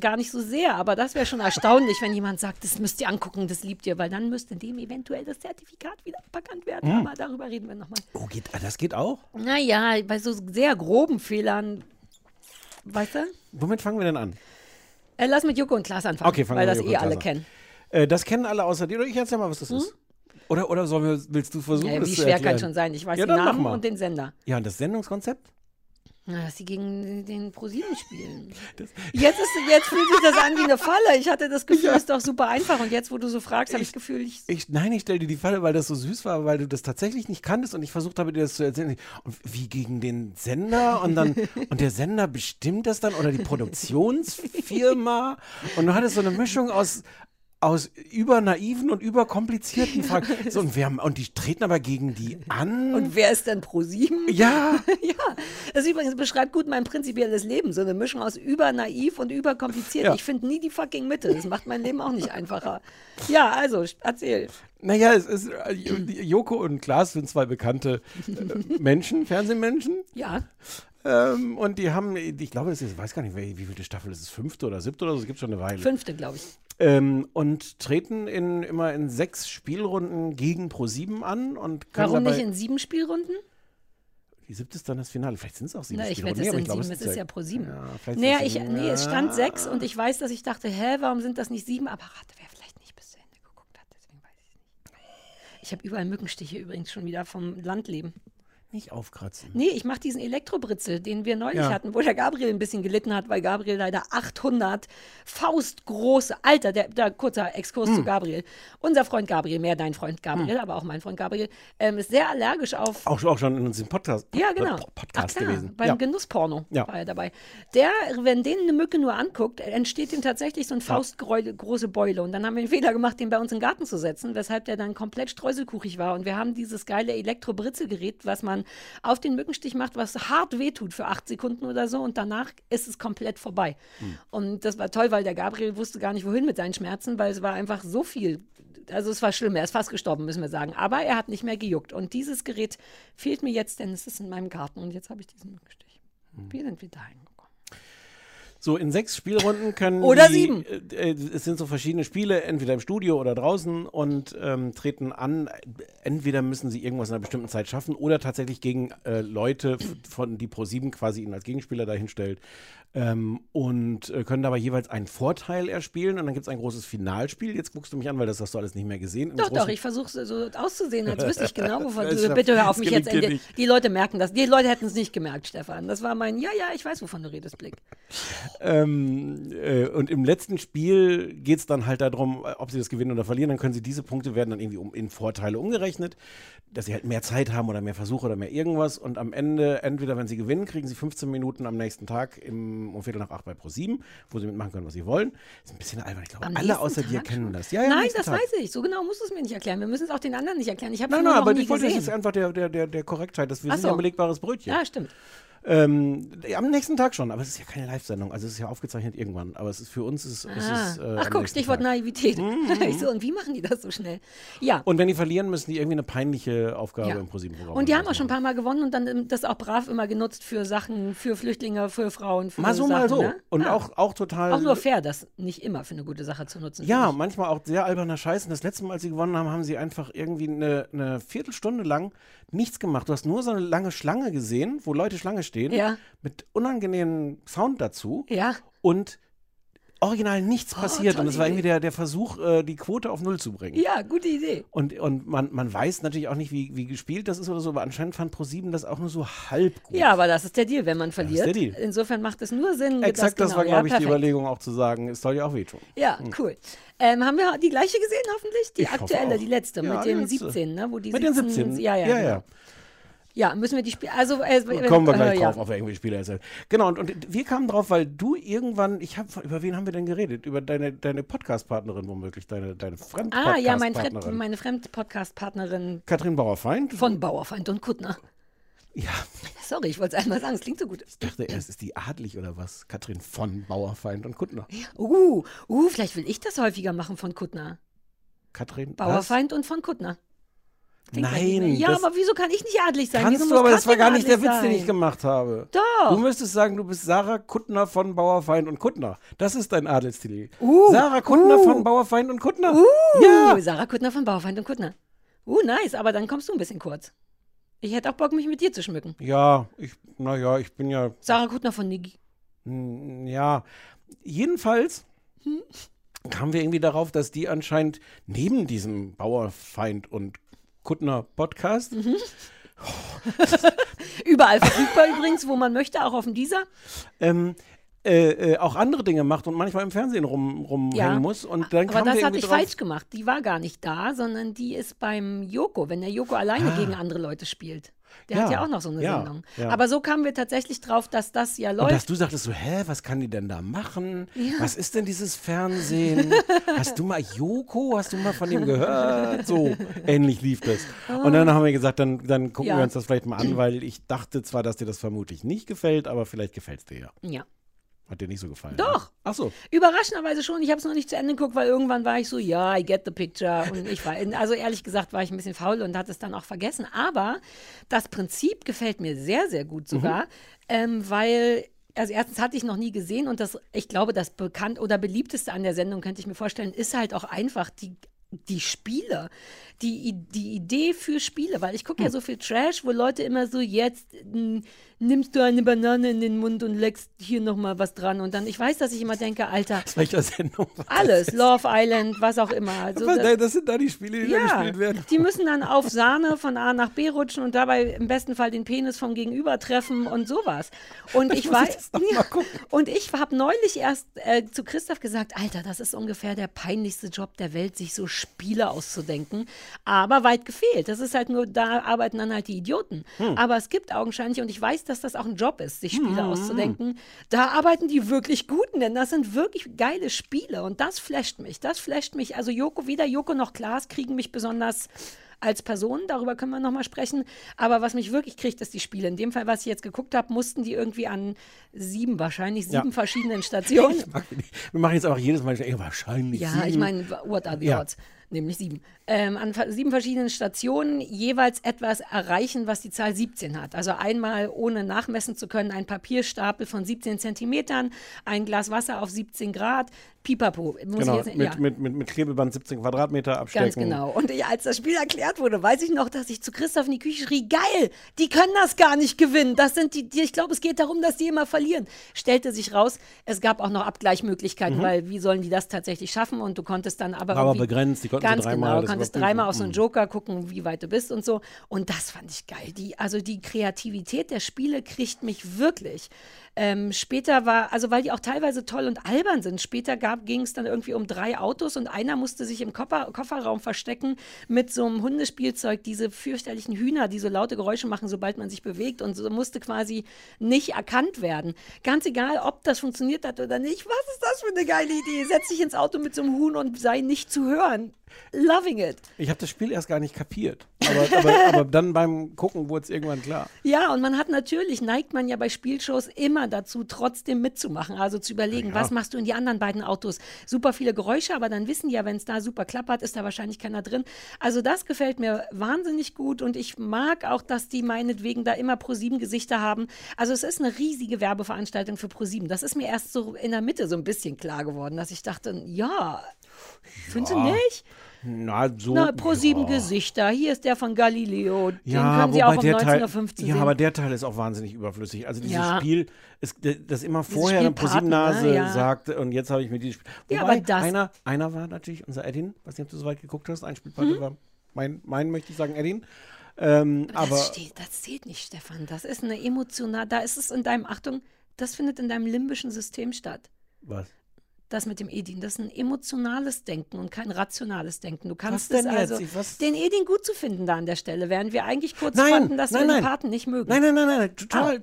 gar nicht so sehr, aber das wäre schon erstaunlich, wenn jemand sagt, das müsst ihr angucken, das liebt ihr, weil dann müsste dem eventuell das Zertifikat wieder bekannt werden. Mhm. Aber darüber reden wir nochmal. Oh, geht, das geht auch? Naja, bei so sehr groben Fehlern, weißt du? Womit fangen wir denn an? Äh, lass mit Joko und Klaas anfangen, Okay, fangen weil wir das eh alle kennen. Äh, das kennen alle außer dir. Oder ich erzähl mal, was das ist. Oder, oder sollen wir, willst du versuchen, Ja, das wie schwer kann schon sein? Ich weiß ja, den Namen und den Sender. Ja, und das Sendungskonzept? Na, dass sie gegen den ProSieben spielen. Jetzt, ist, jetzt fühlt sich das an wie eine Falle. Ich hatte das Gefühl, es ist doch super einfach. Und jetzt, wo du so fragst, habe ich das Gefühl, ich. Ich, nein, ich stelle dir die Falle, weil das so süß war, weil du das tatsächlich nicht kanntest und ich versucht habe, dir das zu erzählen. Und wie gegen den Sender und dann und der Sender bestimmt das dann oder die Produktionsfirma und du hattest so eine Mischung aus aus übernaiven und überkomplizierten Fragen. So, und, wir haben, und die treten aber gegen die an. Und wer ist denn ProSieben? Ja. ja. Das übrigens beschreibt gut mein prinzipielles Leben. So eine Mischung aus übernaiv und überkompliziert. Ja. Ich finde nie die fucking Mitte. Das macht mein Leben auch nicht einfacher. Ja, also, erzähl. Naja, es ist, äh, Joko und Klaas sind zwei bekannte äh, Menschen, Fernsehmenschen. Ja. Ähm, und die haben, ich glaube, das ist, ich weiß gar nicht, wie, wie viele Staffel das ist, fünfte oder siebte oder so, es gibt schon eine Weile. Fünfte, glaube ich. Ähm, und treten in, immer in sechs Spielrunden gegen Pro7 an und können Warum nicht in sieben Spielrunden? Die siebte ist dann das Finale. Vielleicht sind es auch sieben Na, ich Spielrunden. wette, es Nee, sind sieben. Es ist ja sind pro sieben. Ja, naja, ich, sieben. nee, es stand Ja. sechs und ich weiß, dass ich dachte, hä, warum sind das nicht sieben? Aber rate, wer vielleicht nicht bis zu Ende geguckt hat. Deswegen weiß ich es nicht. Ich habe überall Mückenstiche übrigens schon wieder vom Landleben. Nicht aufkratzen. Nee, ich mache diesen Elektrobritzel, den wir neulich Ja. hatten, wo der Gabriel ein bisschen gelitten hat, weil Gabriel leider 800 faustgroße, Alter, der, der kurzer Exkurs Hm. zu Gabriel. Unser Freund Gabriel, mehr dein Freund Gabriel, aber auch mein Freund Gabriel, ähm, ist sehr allergisch auf Auch, auch schon in unserem Podcast, ja, genau. Pod- Podcast Ach, klar, gewesen. Beim ja. Genussporno Ja. war er dabei. Der, wenn den eine Mücke nur anguckt, entsteht ihm tatsächlich so eine faustgroße Beule. Und dann haben wir den Fehler gemacht, den bei uns in den Garten zu setzen, weshalb der dann komplett streuselkuchig war. Und wir haben dieses geile Elektro-Britzelgerät, was man auf den Mückenstich macht, was hart wehtut für acht Sekunden oder so. Und danach ist es komplett vorbei. Hm. Und das war toll, weil der Gabriel wusste gar nicht, wohin mit seinen Schmerzen, weil es war einfach so viel. Also es war schlimm, er ist fast gestorben, müssen wir sagen. Aber er hat nicht mehr gejuckt. Und dieses Gerät fehlt mir jetzt, denn es ist in meinem Garten und jetzt habe ich diesen Mückenstich. Hm. Wir sind wieder hingekommen. So, in sechs Spielrunden können Oder die, sieben. Äh, äh, es sind so verschiedene Spiele, entweder im Studio oder draußen und ähm, treten an. Entweder müssen sie irgendwas in einer bestimmten Zeit schaffen oder tatsächlich gegen äh, Leute, von die Pro7 quasi ihnen als Gegenspieler dahinstellt. Ähm, und äh, können dabei jeweils einen Vorteil erspielen und dann gibt es ein großes Finalspiel. Jetzt guckst du mich an, weil das hast du alles nicht mehr gesehen. Im Doch, doch, ich versuche so auszusehen, als wüsste ich genau, wovon du. Bitte hör auf mich jetzt. Die, die Leute merken das. Die Leute hätten es nicht gemerkt, Stefan. Das war mein, ja, ja, ich weiß, wovon du redest, Blick. Ähm, äh, und im letzten Spiel geht es dann halt darum, ob sie das gewinnen oder verlieren. Dann können sie diese Punkte werden dann irgendwie um, in Vorteile umgerechnet, dass sie halt mehr Zeit haben oder mehr Versuche oder mehr irgendwas. Und am Ende, entweder wenn sie gewinnen, kriegen sie 15 Minuten am nächsten Tag im, um Viertel nach acht bei Pro7, wo sie mitmachen können, was sie wollen. Ist ein bisschen albern. Ich glaube, Am alle außer dir Tag kennen schon? das. Ja, ja, Nein, das Tag. weiß ich. So genau musst du es mir nicht erklären. Wir müssen es auch den anderen nicht erklären. Ich habe es Nein, nein, noch aber ich wollte, das ist einfach der, der, der, der Korrektheit. Das, wir Ach sind ja so. ein belegbares Brötchen. Ja, stimmt. Ähm, am nächsten Tag schon, aber es ist ja keine Live-Sendung, also es ist ja aufgezeichnet irgendwann. Aber es ist für uns ist, ist Ah. es. Äh, Ach guck, Stichwort Tag. Naivität. Ich so, und wie machen die das so schnell? Ja. Und wenn die verlieren, müssen die irgendwie eine peinliche Aufgabe Ja. im ProSieben-Programm Und die haben auch schon ein paar Mal gewonnen und dann ähm, das auch brav immer genutzt für Sachen, für Flüchtlinge, für Frauen, für Mal so, Sachen, mal so. Ne? Und Ah. auch, auch total. Auch nur fair, das nicht immer für eine gute Sache zu nutzen. Ja, manchmal auch sehr alberner Scheiß. Und das letzte Mal, als sie gewonnen haben, haben sie einfach irgendwie eine, eine Viertelstunde lang nichts gemacht. Du hast nur so eine lange Schlange gesehen, wo Leute Schlange stehen, Ja. mit unangenehmen Sound dazu. Ja. Und original nichts Oh, passiert. Und das war irgendwie der, der Versuch, äh, die Quote auf Null zu bringen. Ja, gute Idee. Und, und man, man weiß natürlich auch nicht, wie, wie gespielt das ist oder so, aber anscheinend fand ProSieben das auch nur so halb gut. Ja, aber das ist der Deal, wenn man ist verliert. der Deal. Insofern macht es nur Sinn. Exakt, das, genau, war, ja, glaube ich, die. Überlegung auch zu sagen, es soll ja auch wehtun. Ja, cool. Ähm, haben wir die gleiche gesehen, hoffentlich? Die Ich aktuelle, die letzte, Ja, mit den letzte. 17, ne? Wo die Mit den 17, 17. Ja, ja. Ja, genau. Ja. Ja, müssen wir die Spiele. Also, äh, Kommen wir äh, gleich ja. drauf, auf irgendwelche Spieler erzählt. Genau, und, und wir kamen drauf, weil du irgendwann, ich habe, über wen haben wir denn geredet? Über deine, deine Podcast-Partnerin womöglich, deine, deine fremd Ah, ja, mein partnerin meine Fremd-Podcast-Partnerin Katrin Bauerfeind. von Bauerfeind und Kuttner. Ja. Sorry, ich wollte es einmal sagen, es klingt so gut. Ich dachte erst, ist die adlig oder was? Katrin von Bauerfeind und Kuttner. Uh, uh, vielleicht will ich das häufiger machen von Kuttner. Katrin Bauerfeind und von Kuttner. Nein, Ja, aber wieso kann ich nicht adlig sein? Kannst wieso du, aber das war gar nicht der Witz, den ich sein? gemacht habe. Doch. Du müsstest sagen, du bist Sarah Kuttner von Bauerfeind und Kuttner. Das ist dein Adelstitel. Uh, Sarah Kuttner uh. von Bauerfeind und Kuttner. Uh, Ja. Sarah Kuttner von Bauerfeind und Kuttner. Uh, nice, aber dann kommst du ein bisschen kurz. Ich hätte auch Bock, mich mit dir zu schmücken. Ja, ich, naja, ich bin ja, Sarah Kuttner von Niggi. mm, ja. Jedenfalls Hm? kamen wir irgendwie darauf, dass die anscheinend neben diesem Bauerfeind und Kuttner Podcast Mhm. Überall verfügbar übrigens, wo man möchte, auch auf dem Dieser. ähm, äh, äh, auch andere Dinge macht und manchmal im Fernsehen rum, rumhängen Ja. muss. Und dann Aber das hatte ich drauf, falsch gemacht. Die war gar nicht da, sondern die ist beim Joko, wenn der Joko alleine Ah. gegen andere Leute spielt. Der hat Ja, ja auch noch so eine ja, Sendung. ja. Aber so kamen wir tatsächlich drauf, dass das ja Und dass läuft. du sagtest so, hä, was kann die denn da machen? Ja. Was ist denn dieses Fernsehen? Hast du mal Joko? Hast du mal von ihm gehört? So, ähnlich lief das. Und dann haben wir gesagt, dann, dann gucken Ja. wir uns das vielleicht mal an, weil ich dachte zwar, dass dir das vermutlich nicht gefällt, aber vielleicht gefällt es dir ja. Ja. Hat dir nicht so gefallen? Doch. Ne? Ach so. Überraschenderweise schon. Ich habe es noch nicht zu Ende geguckt, weil irgendwann war ich so, ja, I get the picture. Und ich war, also ehrlich gesagt, war ich ein bisschen faul und hatte es dann auch vergessen. Aber das Prinzip gefällt mir sehr, sehr gut sogar, ähm, weil. Also erstens hatte ich noch nie gesehen und das, ich glaube, das bekannt oder beliebteste an der Sendung, könnte ich mir vorstellen, ist halt auch einfach die, die Spiele, die, die Idee für Spiele, weil ich gucke ja so viel Trash, wo Leute immer so, jetzt mm, nimmst du eine Banane in den Mund und leckst hier nochmal was dran und dann, ich weiß, dass ich immer denke, Alter, Aus welcher Sendung? alles? Love Island, was auch immer. Also, das- das sind da die Spiele, die da ja, gespielt werden. die müssen dann auf Sahne von A nach B rutschen und dabei im besten Fall den Penis vom Gegenüber treffen und sowas. Und ich ich weiß, gucken. und ich habe neulich erst äh, zu Christoph gesagt, Alter, das ist ungefähr der peinlichste Job der Welt, sich so Spiele auszudenken. Aber weit gefehlt. Das ist halt nur, da arbeiten dann halt die Idioten. Hm. Aber es gibt augenscheinlich, und ich weiß, dass das auch ein Job ist, sich Spiele Hm. auszudenken. Da arbeiten die wirklich Guten, denn das sind wirklich geile Spiele. Und das flasht mich. Das flasht mich. Also Joko, weder Joko noch Klaas kriegen mich besonders als Person, darüber können wir nochmal sprechen. Aber was mich wirklich kriegt, ist die Spiele. In dem Fall, was ich jetzt geguckt habe, mussten die irgendwie an sieben, wahrscheinlich sieben Ja. verschiedenen Stationen. Wir machen jetzt auch jedes Mal, wahrscheinlich. Ja, sieben. ich meine, what are the Ja. Nämlich sieben. Ähm, an sieben verschiedenen Stationen jeweils etwas erreichen, was die Zahl 17 hat. Also einmal, ohne nachmessen zu können, ein Papierstapel von 17 Zentimetern, ein Glas Wasser auf 17 Grad, pipapo. Muss Genau, jetzt, mit, ja. mit, mit, mit Klebeband 17 Quadratmeter abstecken. Ganz genau. Und ich, als das Spiel erklärt wurde, weiß ich noch, dass ich zu Christoph in die Küche schrie, geil, die können das gar nicht gewinnen. Das sind die, die ich glaube, es geht darum, dass die immer verlieren. Stellte sich raus, es gab auch noch Abgleichmöglichkeiten, Mhm. weil wie sollen die das tatsächlich schaffen? Und du konntest dann aber Aber begrenzt, die konnten ganz dreimal genau, das konntest dreimal auf so einen Mhm. Joker gucken, wie weit du bist und so. Und das fand ich geil. Die, also die Kreativität der Spiele kriegt mich wirklich. Ähm, später war, also weil die auch teilweise toll und albern sind, später ging es dann irgendwie um drei Autos und einer musste sich im Koffer, Kofferraum verstecken mit so einem Hundespielzeug, diese fürchterlichen Hühner, die so laute Geräusche machen, sobald man sich bewegt und so musste quasi nicht erkannt werden. Ganz egal, ob das funktioniert hat oder nicht, was ist das für eine geile Idee? Setz dich ins Auto mit so einem Huhn und sei nicht zu hören. Loving it. Ich habe das Spiel erst gar nicht kapiert. Aber, aber, aber dann beim Gucken wurde es irgendwann klar. Ja, und man hat natürlich, neigt man ja bei Spielshows immer dazu, trotzdem mitzumachen. Also zu überlegen, Ja. was machst du in die anderen beiden Autos? Super viele Geräusche, aber dann wissen die ja, wenn es da super klappert, ist da wahrscheinlich keiner drin. Also das gefällt mir wahnsinnig gut und ich mag auch, dass die meinetwegen da immer ProSieben-Gesichter haben. Also es ist eine riesige Werbeveranstaltung für ProSieben. Das ist mir erst so in der Mitte so ein bisschen klar geworden, dass ich dachte, ja, findest du Ja. nicht? Na, so. Na, ProSieben ja. Gesichter. Hier ist der von Galileo. Den Ja, können Sie auch um der Teil, 19.15 Uhr ja, sehen. aber der Teil ist auch wahnsinnig überflüssig. Also dieses Ja. Spiel, ist, das immer vorher eine Spiel Paten, ProSieben-Nase ne? Ja. sagte und jetzt habe ich mir dieses Spiel. Ja, Wobei, aber das- einer, einer war natürlich unser Edin, weiß nicht, ob du so weit geguckt hast, ein Spielpate Hm? war mein, mein, möchte ich sagen, Edin. Ähm, Aber aber das, steht, das zählt nicht, Stefan. Das ist eine emotional, da ist es in deinem, Achtung, das findet in deinem limbischen System statt. was? Das mit dem Edin, das ist ein emotionales Denken und kein rationales Denken. Du kannst es jetzt? also, was- den Edin gut zu finden da an der Stelle, während wir eigentlich kurz Nein, fanden, dass nein, wir nein. den Paten nicht mögen. Nein, nein, nein, nein, total,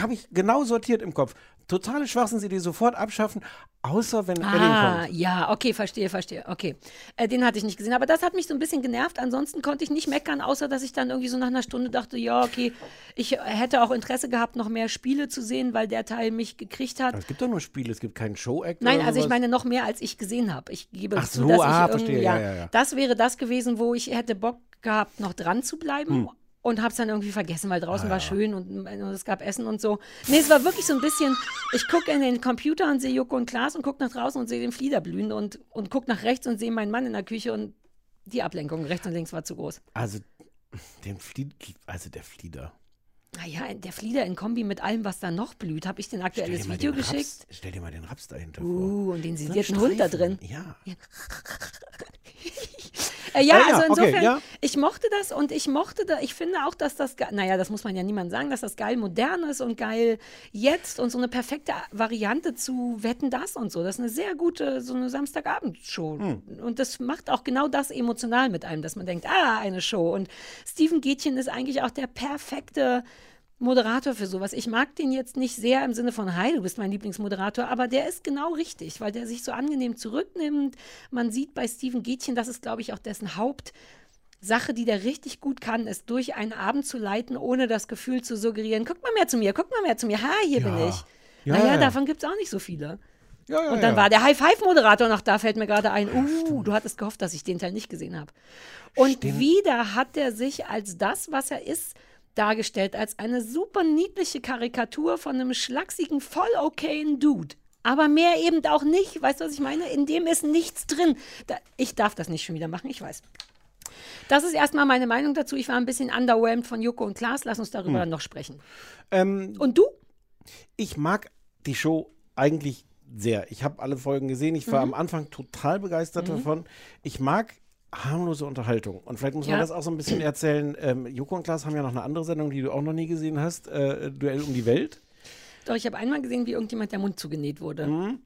habe ich genau sortiert im Kopf. Totale Schwachsinn, sie die sofort abschaffen, außer wenn Edding Ah, kommt. ja, okay, verstehe, verstehe. Okay. Äh, den hatte ich nicht gesehen. Aber das hat mich so ein bisschen genervt. Ansonsten konnte ich nicht meckern, außer dass ich dann irgendwie so nach einer Stunde dachte, ja, okay, ich hätte auch Interesse gehabt, noch mehr Spiele zu sehen, weil der Teil mich gekriegt hat. Aber es gibt doch nur Spiele, es gibt keinen Show-Act Nein, also ich. Meine noch mehr, als ich gesehen habe. Ich gebe Ach zu, so, dass ich ah, irgendwie, verstehe, ja, ja, ja, das wäre das gewesen, wo ich hätte Bock gehabt, noch dran zu bleiben. Hm. Und habe es dann irgendwie vergessen, weil draußen Ah, war schön und, und es gab Essen und so. Nee, es war wirklich so ein bisschen, ich gucke in den Computer und sehe Joko und Klaas und gucke nach draußen und sehe den Flieder blühen und, und gucke nach rechts und sehe meinen Mann in der Küche und die Ablenkung rechts und links war zu groß. Also, den Flied, also der Flieder. Naja, der Flieder in Kombi mit allem, was da noch blüht, habe ich dir ein aktuelles Video den geschickt. Raps, stell dir mal den Raps dahinter vor. Uh, und den So sedierten Hund da drin. Ja. Äh, ja, Ah, ja, also insofern, okay, ja. ich mochte das und ich mochte da, ich finde auch, dass das, naja, das muss man ja niemandem sagen, dass das geil modern ist und geil jetzt und so eine perfekte Variante zu Wetten, das und so. Das ist eine sehr gute, so eine Samstagabendshow. Hm. Und das macht auch genau das emotional mit einem, dass man denkt, ah, eine Show. Und Steven Gätchen ist eigentlich auch der perfekte Moderator für sowas. Ich mag den jetzt nicht sehr im Sinne von, hi, du bist mein Lieblingsmoderator, aber der ist genau richtig, weil der sich so angenehm zurücknimmt. Man sieht bei Steven Gätchen, das ist, glaube ich, auch dessen Hauptsache, die der richtig gut kann, ist durch einen Abend zu leiten, ohne das Gefühl zu suggerieren, guck mal mehr zu mir, guck mal mehr zu mir, ha, hier bin Ja. ich. Ja, naja, ja, davon gibt es auch nicht so viele. Ja, ja, Und dann war der High-Five-Moderator noch da, fällt mir gerade ein. Uh, du hattest gehofft, dass ich den Teil nicht gesehen habe. Und wieder hat er sich als das, was er ist, dargestellt, als eine super niedliche Karikatur von einem schlachsigen, voll okayen Dude. Aber mehr eben auch nicht. Weißt du, was ich meine? In dem ist nichts drin. Da, ich darf das nicht schon wieder machen, ich weiß. Das ist erstmal meine Meinung dazu. Ich war ein bisschen underwhelmed von Joko und Klaas. Lass uns darüber Hm. noch sprechen. Ähm, und du? Ich mag die Show eigentlich sehr. Ich habe alle Folgen gesehen. Ich war Mhm. am Anfang total begeistert Mhm. davon. Ich mag harmlose Unterhaltung. Und vielleicht muss man Ja. das auch so ein bisschen erzählen. Ähm, Joko und Klaas haben ja noch eine andere Sendung, die du auch noch nie gesehen hast. Äh, Duell um die Welt. Doch, ich habe einmal gesehen, wie irgendjemand der Mund zugenäht wurde. Mhm.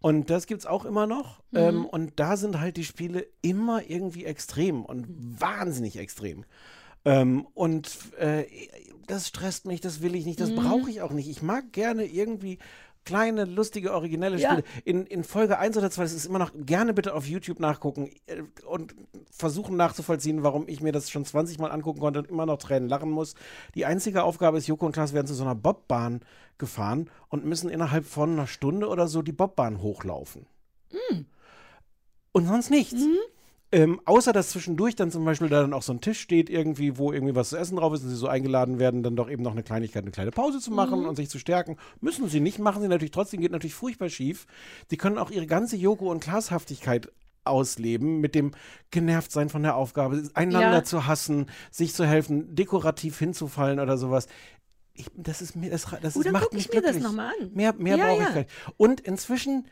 Und das gibt es auch immer noch. Mhm. Ähm, und da sind halt die Spiele immer irgendwie extrem und wahnsinnig extrem. Ähm, und äh, das stresst mich, das will ich nicht, das Mhm. brauche ich auch nicht. Ich mag gerne irgendwie kleine, lustige, originelle Ja. Spiele. In, in Folge 1 oder 2, das ist immer noch, gerne bitte auf YouTube nachgucken äh, und versuchen nachzuvollziehen, warum ich mir das schon 20 Mal angucken konnte und immer noch Tränen lachen muss. Die einzige Aufgabe ist, Joko und Klaas werden zu so einer Bobbahn gefahren und müssen innerhalb von einer Stunde oder so die Bobbahn hochlaufen. Hm. Und sonst nichts. Ähm, außer dass zwischendurch dann zum Beispiel da dann auch so ein Tisch steht, irgendwie, wo irgendwie was zu essen drauf ist und sie so eingeladen werden, dann doch eben noch eine Kleinigkeit, eine kleine Pause zu machen Mhm. und sich zu stärken. Müssen sie nicht, machen sie natürlich trotzdem, geht natürlich furchtbar schief. Sie können auch ihre ganze Joko- und Glashaftigkeit ausleben, mit dem genervt sein von der Aufgabe, einander Ja. zu hassen, sich zu helfen, dekorativ hinzufallen oder sowas. Ich, das ist mir, das, das Oh, dann macht mich ich mir das glücklich. noch mal an. Mehr, mehr Ja, brauche ja. ich gar nicht. Und inzwischen,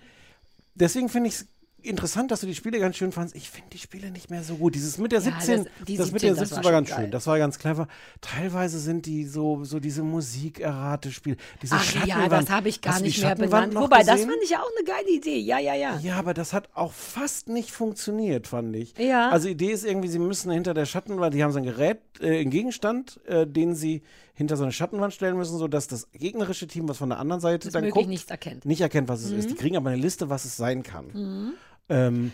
deswegen finde ich es interessant, dass du die Spiele ganz schön fandst. Ich finde die Spiele nicht mehr so gut. Dieses mit der Ja, 17, das- das mit 17, der das 17 war war ganz geil. schön. Das war ganz clever. Teilweise sind die so, so diese Musikerrate-Spiele. Diese Ach ja, das habe ich gar nicht mehr benannt. Wobei, das gesehen? fand ich ja auch eine geile Idee. Ja, ja, ja. Ja, aber das hat auch fast nicht funktioniert, fand ich. Ja. Also Idee ist irgendwie, sie müssen hinter der Schattenwand, die haben so ein Gerät, äh, einen Gegenstand, äh, den sie hinter so eine Schattenwand stellen müssen, sodass das gegnerische Team, was von der anderen Seite Das dann guckt, nichts erkennt. nicht erkennt, was es ist. Mhm. Die kriegen aber eine Liste, was es sein kann. Mhm. Ähm,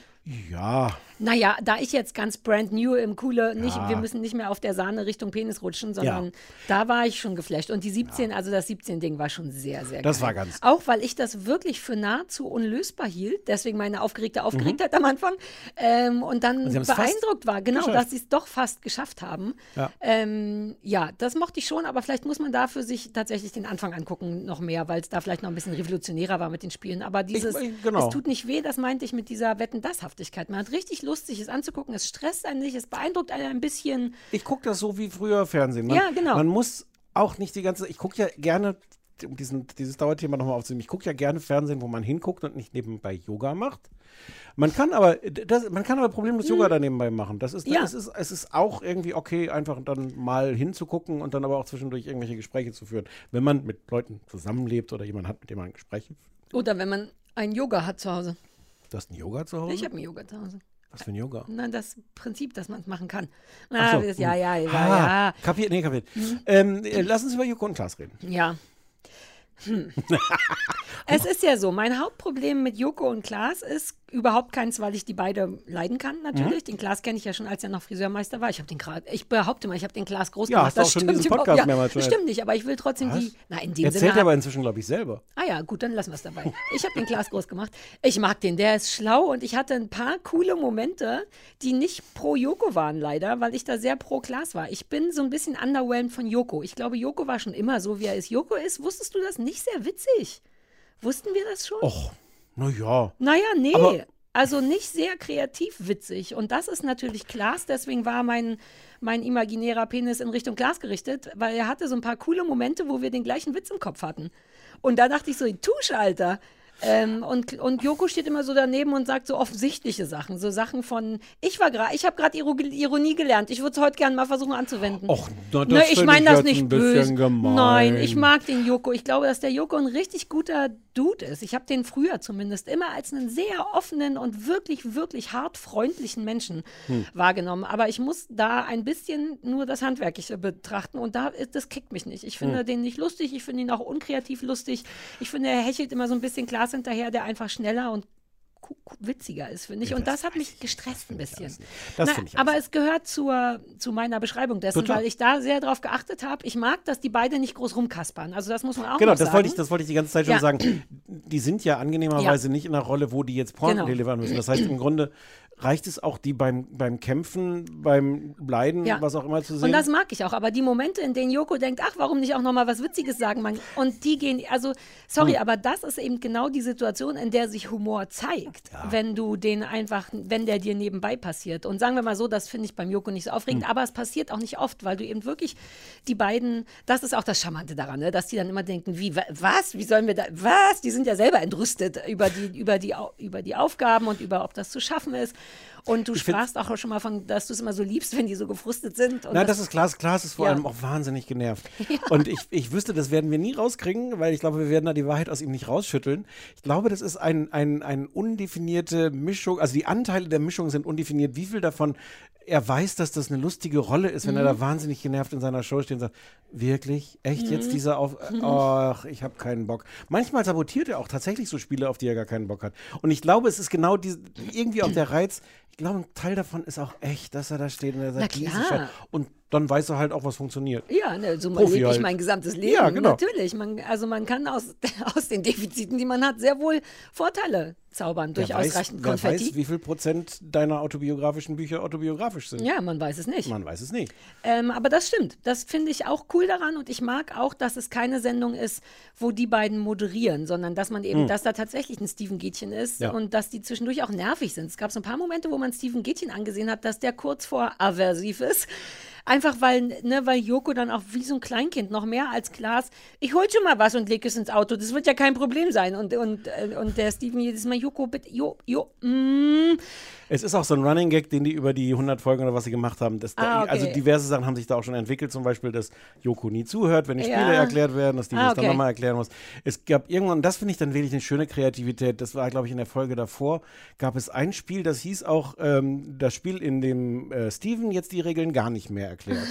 ja. Naja, da ich jetzt ganz brand new im Coole, nicht, Ja. wir müssen nicht mehr auf der Sahne Richtung Penis rutschen, sondern Ja. da war ich schon geflasht. Und die 17, also das 17-Ding war schon sehr, sehr Das geil. war ganz- Auch weil ich das wirklich für nahezu unlösbar hielt, deswegen meine aufgeregte Aufgeregtheit am Anfang. Ähm, und dann Und beeindruckt war, genau, geschafft. dass sie es doch fast geschafft haben. Ja. Ähm, ja, das mochte ich schon, aber vielleicht muss man dafür sich tatsächlich den Anfang angucken, noch mehr, weil es da vielleicht noch ein bisschen revolutionärer war mit den Spielen. Aber dieses, ich- genau. es tut nicht weh, das meinte ich mit dieser Wetten-Das-Haftigkeit. Man hat richtig Lust, sich es anzugucken. Es stresst einen nicht, es beeindruckt einen ein bisschen. Ich gucke das so wie früher Fernsehen. Man, Ja, genau. Man muss auch nicht die ganze. Ich gucke ja gerne, um diesen, dieses Dauerthema nochmal aufzunehmen, ich gucke ja gerne Fernsehen, wo man hinguckt und nicht nebenbei Yoga macht. Man kann aber, das, man kann aber problemlos Yoga da nebenbei machen. Das ist, Mhm. Ja. es ist, es ist auch irgendwie okay, einfach dann mal hinzugucken und dann aber auch zwischendurch irgendwelche Gespräche zu führen. Wenn man mit Leuten zusammenlebt oder jemand hat, mit dem man Gespräche führt. Oder wenn man ein Yoga hat zu Hause. Du hast ein Yoga zu Hause? Ich habe ein Yoga zu Hause. Was für ein Yoga? Nein, das Prinzip, dass man es machen kann. Ah, so, das, ja, ja, ja, Ah, ja. Kapiert, nee, kapiert. Mhm. Ähm, äh, lass uns über Joko und Klaas reden. Ja. Hm. es ist ja so, mein Hauptproblem mit Joko und Klaas ist überhaupt keins, weil ich die beide leiden kann, natürlich. Mhm. Den Klaas kenne ich ja schon, als er noch Friseurmeister war. Ich habe den gerade, ich behaupte mal, ich habe den Klaas groß Ja, gemacht. hast du auch schon überhaupt- Podcast ja, mehrmals schon Das stimmt nicht, aber ich will trotzdem Was? die. Na, in dem Erzählt Sinne. er aber inzwischen, glaube ich, selber. Ah ja, gut, dann lassen wir es dabei. Ich habe den Klaas groß gemacht. Ich mag den, der ist schlau und ich hatte ein paar coole Momente, die nicht pro Joko waren leider, weil ich da sehr pro Klaas war. Ich bin so ein bisschen underwhelmed von Joko. Ich glaube, Joko war schon immer so, wie er ist. Joko ist, wusstest du das? Nicht sehr witzig. Wussten wir das schon? Och, na ja. Naja, nee. Aber- also nicht sehr kreativ witzig. Und das ist natürlich Klaas, deswegen war mein, mein imaginärer Penis in Richtung Klaas gerichtet, weil er hatte so ein paar coole Momente, wo wir den gleichen Witz im Kopf hatten. Und da dachte ich so, Tusch, Alter. Ähm, und, und Joko steht immer so daneben und sagt so offensichtliche Sachen. So Sachen von, ich war gerade, ich habe gerade Ironie gelernt. Ich würde es heute gerne mal versuchen anzuwenden. Och, na, das ne, ich meine das nicht böse. gemein. Nein, ich mag den Joko. Ich glaube, dass der Joko ein richtig guter Dude ist. Ich habe den früher zumindest immer als einen sehr offenen und wirklich, wirklich hart freundlichen Menschen Hm. wahrgenommen. Aber ich muss da ein bisschen nur das Handwerkliche betrachten und da das kickt mich nicht. Ich finde Hm. den nicht lustig, ich finde ihn auch unkreativ lustig. Ich finde, er hechelt immer so ein bisschen Glas hinterher, der einfach schneller und witziger ist, finde ich. Und das, hat mich gestresst ein bisschen. Das Na, ich aber es gehört zur, zu meiner Beschreibung dessen, Total. weil ich da sehr darauf geachtet habe. Ich mag, dass die beide nicht groß rumkaspern. Also das muss man auch Genau, noch das sagen. wollte, ich, das wollte ich die ganze Zeit schon Ja. sagen. Die sind ja angenehmerweise nicht in einer Rolle, wo die jetzt Porn Genau. delivern müssen. Das heißt, im Grunde reicht es auch, die beim, beim Kämpfen, beim Leiden, Ja. was auch immer zu sehen. Und das mag ich auch. Aber die Momente, in denen Joko denkt, ach, warum nicht auch noch mal was Witziges sagen? Man, und die gehen, also, sorry, Hm. aber das ist eben genau die Situation, in der sich Humor zeigt. Wenn du den einfach, wenn der dir nebenbei passiert. Und sagen wir mal so, das finde ich beim Joko nicht so aufregend, Hm. aber es passiert auch nicht oft, weil du eben wirklich die beiden, das ist auch das Charmante daran, ne? dass die dann immer denken, wie, wa- was, wie sollen wir da, was? Die sind ja selber entrüstet über die, über die, über die Aufgaben und über, ob das zu schaffen ist. Und du Ich sprachst auch schon mal von, dass du es immer so liebst, wenn die so gefrustet sind. Und Na, das ist Klaas. Klaas ist vor Ja. allem auch wahnsinnig genervt. Und ich, ich wüsste, das werden wir nie rauskriegen, weil ich glaube, wir werden da die Wahrheit aus ihm nicht rausschütteln. Ich glaube, das ist ein, ein, ein undefinierte Mischung, also die Anteile der Mischung sind undefiniert. Wie viel davon er weiß, dass das eine lustige Rolle ist, wenn er Mhm. da wahnsinnig genervt in seiner Show steht und sagt, wirklich? Echt jetzt Mhm. dieser Auf... Mhm. Ach, ich habe keinen Bock. Manchmal sabotiert er auch tatsächlich so Spiele, auf die er gar keinen Bock hat. Und ich glaube, es ist genau die, irgendwie auch der Reiz. Ich glaube, ein Teil davon ist auch echt, dass er da steht und er sagt. Scheiße. Und dann weiß er halt auch, was funktioniert. Ja, ne, so Profi lebe ich halt. mein gesamtes Leben. Ja, genau. Natürlich. Man, also man kann aus, aus den Defiziten, die man hat, sehr wohl Vorteile zaubern durch wer weiß, ausreichend wer Konfetti. weiß, wie viel Prozent deiner autobiografischen Bücher autobiografisch sind. ja, man weiß es nicht. Man weiß es nicht. Ähm, aber das stimmt. Das finde ich auch cool daran und ich mag auch, dass es keine Sendung ist, wo die beiden moderieren, sondern dass man eben, Hm. dass da tatsächlich ein Steven Gätchen ist Ja. und dass die zwischendurch auch nervig sind. Es gab so ein paar Momente, wo man Steven Gätchen angesehen hat, dass der kurz vor aversiv ist. Einfach weil, ne, weil Joko dann auch wie so ein Kleinkind noch mehr als Klaas, ich hol schon mal was und leg es ins Auto, das wird ja kein Problem sein. Und, und, äh, und der Steven jedes Mal, Joko, bitte, Jo, Jo, mm. Es ist auch so ein Running Gag, den die über die 100 Folgen oder was sie gemacht haben. Das, Ah, okay. Also diverse Sachen haben sich da auch schon entwickelt. Zum Beispiel, dass Joko nie zuhört, wenn die Ja. Spiele erklärt werden, dass die Ah, das dann okay. nochmal erklären muss. Es gab irgendwann, und das finde ich dann wirklich eine schöne Kreativität, das war, glaube ich, in der Folge davor, gab es ein Spiel, das hieß auch, ähm, das Spiel, in dem äh, Steven jetzt die Regeln gar nicht mehr erklärt.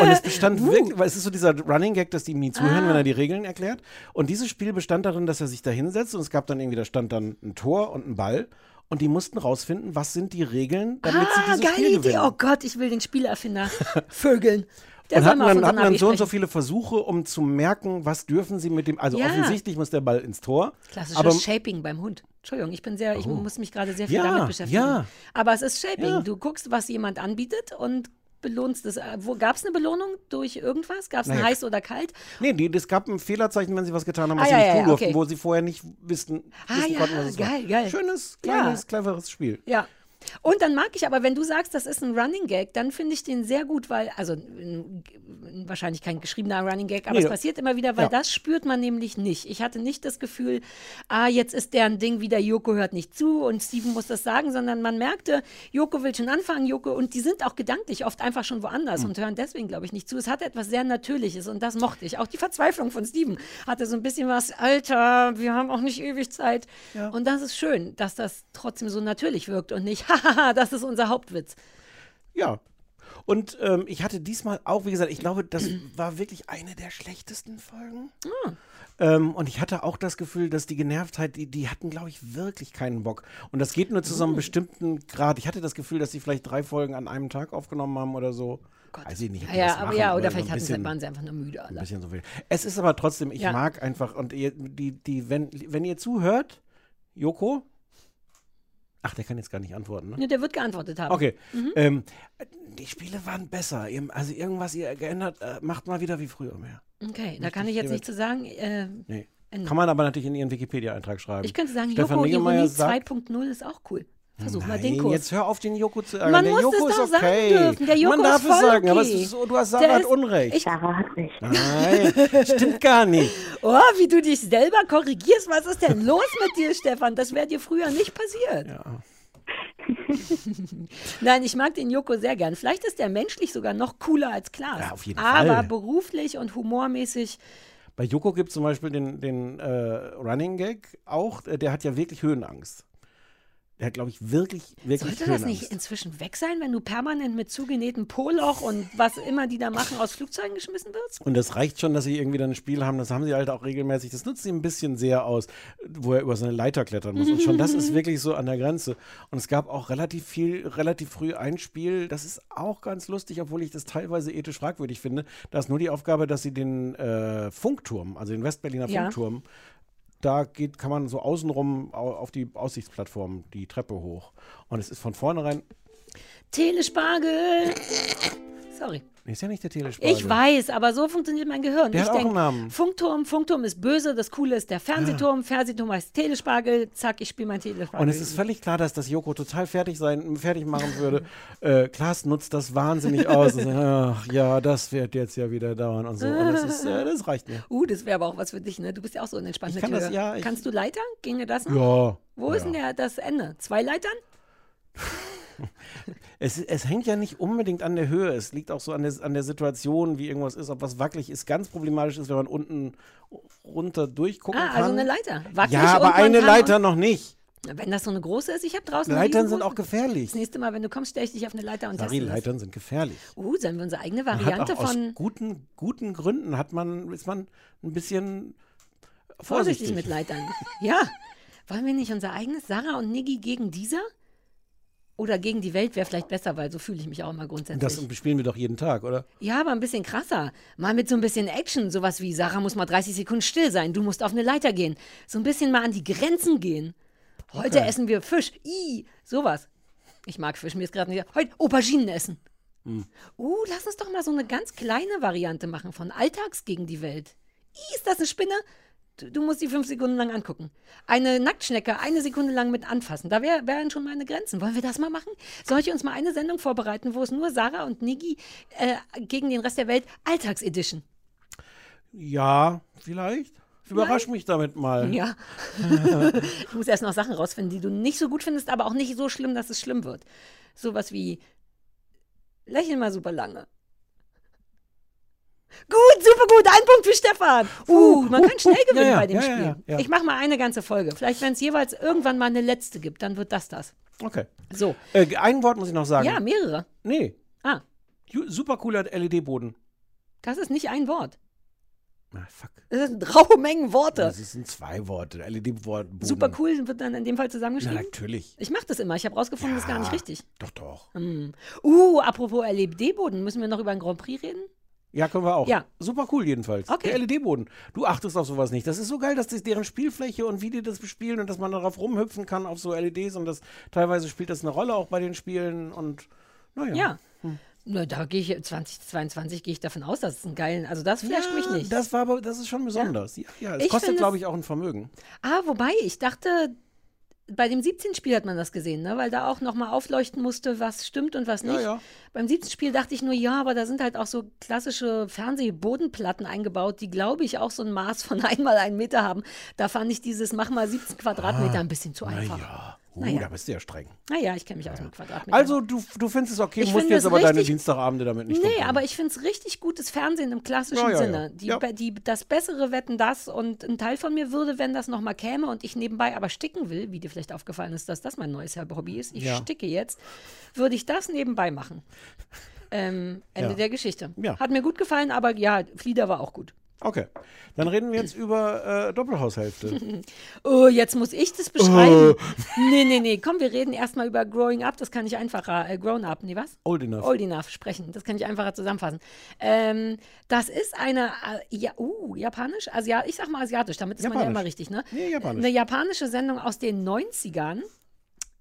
Und es bestand wirklich, weil es ist so dieser Running Gag, dass die ihm nie zuhören, Uh. Ah. wenn er die Regeln erklärt. Und dieses Spiel bestand darin, dass er sich da hinsetzt und es gab dann irgendwie, da stand dann ein Tor und ein Ball. Und die mussten rausfinden, was sind die Regeln, damit sie Ah, dieses geile Spiel Idee. gewinnen. Oh Gott, ich will den Spielerfinder vögeln. Der und hatten dann, hatten dann so und so viele Versuche, um zu merken, was dürfen sie mit dem. Also Ja. offensichtlich muss der Ball ins Tor. Klassisches aber Shaping beim Hund. Entschuldigung, ich bin sehr, ich Oh. muss mich gerade sehr viel Ja, damit beschäftigen. ja. Aber es ist Shaping. Du guckst, was jemand anbietet und belohnst. Äh, Wo gab es eine Belohnung durch irgendwas? Gab es ein heiß oder kalt? Nee, die, es gab ein Fehlerzeichen, wenn sie was getan haben, was Ah, sie ja, nicht tun ja, durften, okay. wo sie vorher nicht wissen, Ah wissen ja, konnten, was es geil, war. geil. Schönes, kleines, cleveres Spiel. Ja. Und dann mag ich aber, wenn du sagst, das ist ein Running Gag, dann finde ich den sehr gut, weil, also wahrscheinlich kein geschriebener Running Gag, aber Nee, es ja. passiert immer wieder, weil Ja. das spürt man nämlich nicht. Ich hatte nicht das Gefühl, ah, jetzt ist deren Ding wieder, Joko hört nicht zu und Steven muss das sagen, sondern man merkte, Joko will schon anfangen, Joko, und die sind auch gedanklich oft einfach schon woanders Hm. und hören deswegen, glaube ich, nicht zu. Es hat etwas sehr Natürliches und das mochte ich. Auch die Verzweiflung von Steven hatte so ein bisschen was, Alter, wir haben auch nicht ewig Zeit. Und das ist schön, dass das trotzdem so natürlich wirkt und nicht, hahaha, das ist unser Hauptwitz. Ja. Und ähm, ich hatte diesmal auch, wie gesagt, ich glaube, das war wirklich eine der schlechtesten Folgen. Ah. Ähm, und ich hatte auch das Gefühl, dass die Genervtheit, die, die hatten, glaube ich, wirklich keinen Bock. Und das geht nur zu so einem bestimmten Grad. Ich hatte das Gefühl, dass sie vielleicht drei Folgen an einem Tag aufgenommen haben oder so. Weiß ich nicht. Ja, aber machen, ja, oder so vielleicht ein hatten sie, bisschen- waren sie einfach nur müde. Ein Alle. bisschen so viel. Es ist aber trotzdem, ich Ja. mag einfach, und ihr, die, die, wenn, wenn ihr zuhört, Joko? Ach, der kann jetzt gar nicht antworten, ne? Nee, der wird geantwortet haben. Okay. Mhm. Ähm, die Spiele waren besser. Also irgendwas ihr geändert, äh, macht mal wieder wie früher mehr. Okay, da Möchte kann ich jetzt nicht zu sagen. Äh, Nee. Kann man aber natürlich in ihren Wikipedia-Eintrag schreiben. ich könnte sagen, Stefan Joko Ironie sagt, 2.0 ist auch cool. Versuch mal Nein, den Kurs. jetzt hör auf, den Joko zu ärgern. Man der muss Joko es ist doch sagen okay. dürfen. Der Joko Man darf ist es voll sagen, aber es okay. ist so, du hast Der Sarah hat ist- Unrecht. Ich- Sarah hat recht. Nein, stimmt gar nicht. Oh, wie du dich selber korrigierst. Was ist denn los mit dir, Stefan? Das wäre dir früher nicht passiert. Nein, ich mag den Joko sehr gern. Vielleicht ist er menschlich sogar noch cooler als Klaas. Ja, auf jeden Aber Fall. beruflich und humormäßig. Bei Joko gibt es zum Beispiel den, den äh, Running Gag auch, äh, der hat ja wirklich Höhenangst. Der hat, glaube ich, wirklich, wirklich Sollte das nicht inzwischen weg sein, wenn du permanent mit zugenähtem Poloch und was immer die da machen aus Flugzeugen geschmissen wirst? Und das reicht schon, dass sie irgendwie dann ein Spiel haben, das haben sie halt auch regelmäßig, das nutzt sie ein bisschen sehr aus, wo er über so eine Leiter klettern muss. Und schon das ist wirklich so an der Grenze. Und es gab auch relativ viel, relativ früh ein Spiel, das ist auch ganz lustig, obwohl ich das teilweise ethisch fragwürdig finde. Da ist nur die Aufgabe, dass sie den äh, Funkturm, also den Westberliner Ja. Funkturm, da geht, kann man so außenrum au- auf die Aussichtsplattform die Treppe hoch. Und es ist von vornherein, Telespargel. Sorry. Nee, ist ja nicht der Telespargel. Ich weiß, aber so funktioniert mein Gehirn. Der ich hat auch denk, einen Namen. Funkturm, Funkturm ist böse, das Coole ist der Fernsehturm, Fernsehturm heißt Telespargel, zack, ich spiele mein Telespargel. Und es ist völlig klar, dass das Joko total fertig sein, fertig machen würde. äh, Klaas nutzt das wahnsinnig aus. Und, sagt, ach, ja, das wird jetzt ja wieder dauern und so. Und das, ist, äh, das reicht mir. Uh, das wäre aber auch was für dich, ne? Du bist ja auch so unentspannt Ich mit kann das, ja, ich- Kannst du Leitern? Ginge das noch? Ja. Wo ist denn der, das Ende? Zwei Leitern? Es, es hängt ja nicht unbedingt an der Höhe. Es liegt auch so an der, an der Situation, wie irgendwas ist, ob was wackelig ist. Ganz problematisch ist, wenn man unten runter durchgucken Ah, kann. also eine Leiter. Wackelig ja, aber man eine Leiter noch nicht. Wenn das so eine große ist, ich habe draußen eine Leitern sind auch gefährlich. Das nächste Mal, wenn du kommst, stelle ich dich auf eine Leiter und Sorry. Leitern sind gefährlich. Uh, sollen wir unsere eigene Man Variante hat auch von aus guten, guten Gründen hat man, ist man ein bisschen vorsichtig vorsichtig. mit Leitern? ja. Wollen wir nicht unser eigenes Sarah und Niggi gegen dieser? Oder gegen die Welt wäre vielleicht besser, weil so fühle ich mich auch immer grundsätzlich. Das spielen wir doch jeden Tag, oder? Ja, aber ein bisschen krasser. Mal mit so ein bisschen Action. Sowas wie, Sarah muss mal 30 Sekunden still sein, du musst auf eine Leiter gehen. So ein bisschen mal an die Grenzen gehen. Heute Okay. essen wir Fisch. I, sowas. Ich mag Fisch, mir ist gerade nicht. Heute Auberginen essen. Hm. Uh, lass uns doch mal so eine ganz kleine Variante machen von Alltags gegen die Welt. I, ist das eine Spinne? Du, du musst die fünf Sekunden lang angucken. Eine Nacktschnecke eine Sekunde lang mit anfassen. Da wär, wären schon meine Grenzen. Wollen wir das mal machen? Soll ich uns mal eine Sendung vorbereiten, wo es nur Sarah und Niggi äh, gegen den Rest der Welt Alltagsedition? Ja, vielleicht. Überrasch mich damit mal. Ja. ich muss erst noch Sachen rausfinden, die du nicht so gut findest, aber auch nicht so schlimm, dass es schlimm wird. Sowas wie lächeln mal super lange. Gut, super gut. Ein Punkt für Stefan. Uh, man kann schnell gewinnen ja, ja, bei dem ja, Spiel. Ich mache mal eine ganze Folge. Vielleicht, wenn es jeweils irgendwann mal eine letzte gibt, dann wird das das. Okay. So. Äh, ein Wort muss ich noch sagen. Ja, mehrere. Nee. Ah, Super cooler LED-Boden. das ist nicht ein Wort. Ah, fuck. Das sind raue Mengen Worte. Das sind zwei Worte. LED-Boden. Super cool wird dann in dem Fall Na, zusammengeschrieben. natürlich. Ich mache das immer. Ich habe rausgefunden, das ist gar nicht richtig. Doch, doch. Hm. Uh, apropos LED-Boden, müssen wir noch über einen Grand Prix reden? Ja, können wir auch. Ja. Super cool jedenfalls. Okay. Der LED-Boden. Du achtest auf sowas nicht. Das ist so geil, dass das deren Spielfläche und wie die das bespielen und dass man darauf rumhüpfen kann auf so LEDs und das teilweise spielt das eine Rolle auch bei den Spielen und naja. Ja. Na, da gehe ich 2022 gehe ich davon aus, dass es einen geilen, also das flasht mich nicht. Das war aber, das ist schon besonders. Ja, ja es Ich kostet, glaube ich, auch ein Vermögen. Ah, wobei, ich dachte, bei dem 17. Spiel hat man das gesehen, ne? weil da auch nochmal aufleuchten musste, was stimmt und was Ja, nicht. ja. Beim 17. Spiel dachte ich nur, ja, aber da sind halt auch so klassische Fernsehbodenplatten eingebaut, die, glaube ich, auch so ein Maß von einmal einen Meter haben. Da fand ich dieses Mach mal 17 Quadratmeter ein bisschen zu einfach. Naja. Uh, Naja. da bist du ja streng. Naja, ich kenne mich aus mit Quadratmetern. Also, du, du findest es okay, Ich musst jetzt aber deine richtig- Dienstagabende damit nicht Nee, aber ich finde es richtig gutes Fernsehen im klassischen Ja, ja, ja. Sinne. Die, Ja. be- die, das bessere Wetten das und ein Teil von mir würde, wenn das nochmal käme und ich nebenbei aber sticken will, wie dir vielleicht aufgefallen ist, dass das mein neues Hobby ist, ich Ja. sticke jetzt, würde ich das nebenbei machen. Ähm, Ende Ja. der Geschichte. Ja. Hat mir gut gefallen, aber ja, Flieder war auch gut. Okay. Dann reden wir jetzt über äh, Doppelhaushälfte. Oh, jetzt muss ich das beschreiben. Nee, nee, nee. Komm, wir reden erstmal über Growing Up. Das kann ich einfacher, äh, Grown Up, nee, was? Old enough. Old enough sprechen. Das kann ich einfacher zusammenfassen. Ähm, das ist eine, äh, ja, uh, japanisch? Asia ich sag mal asiatisch, damit ist man ja Japanisch. immer richtig, ne? Nee, japanisch. Eine japanische Sendung aus den 90ern.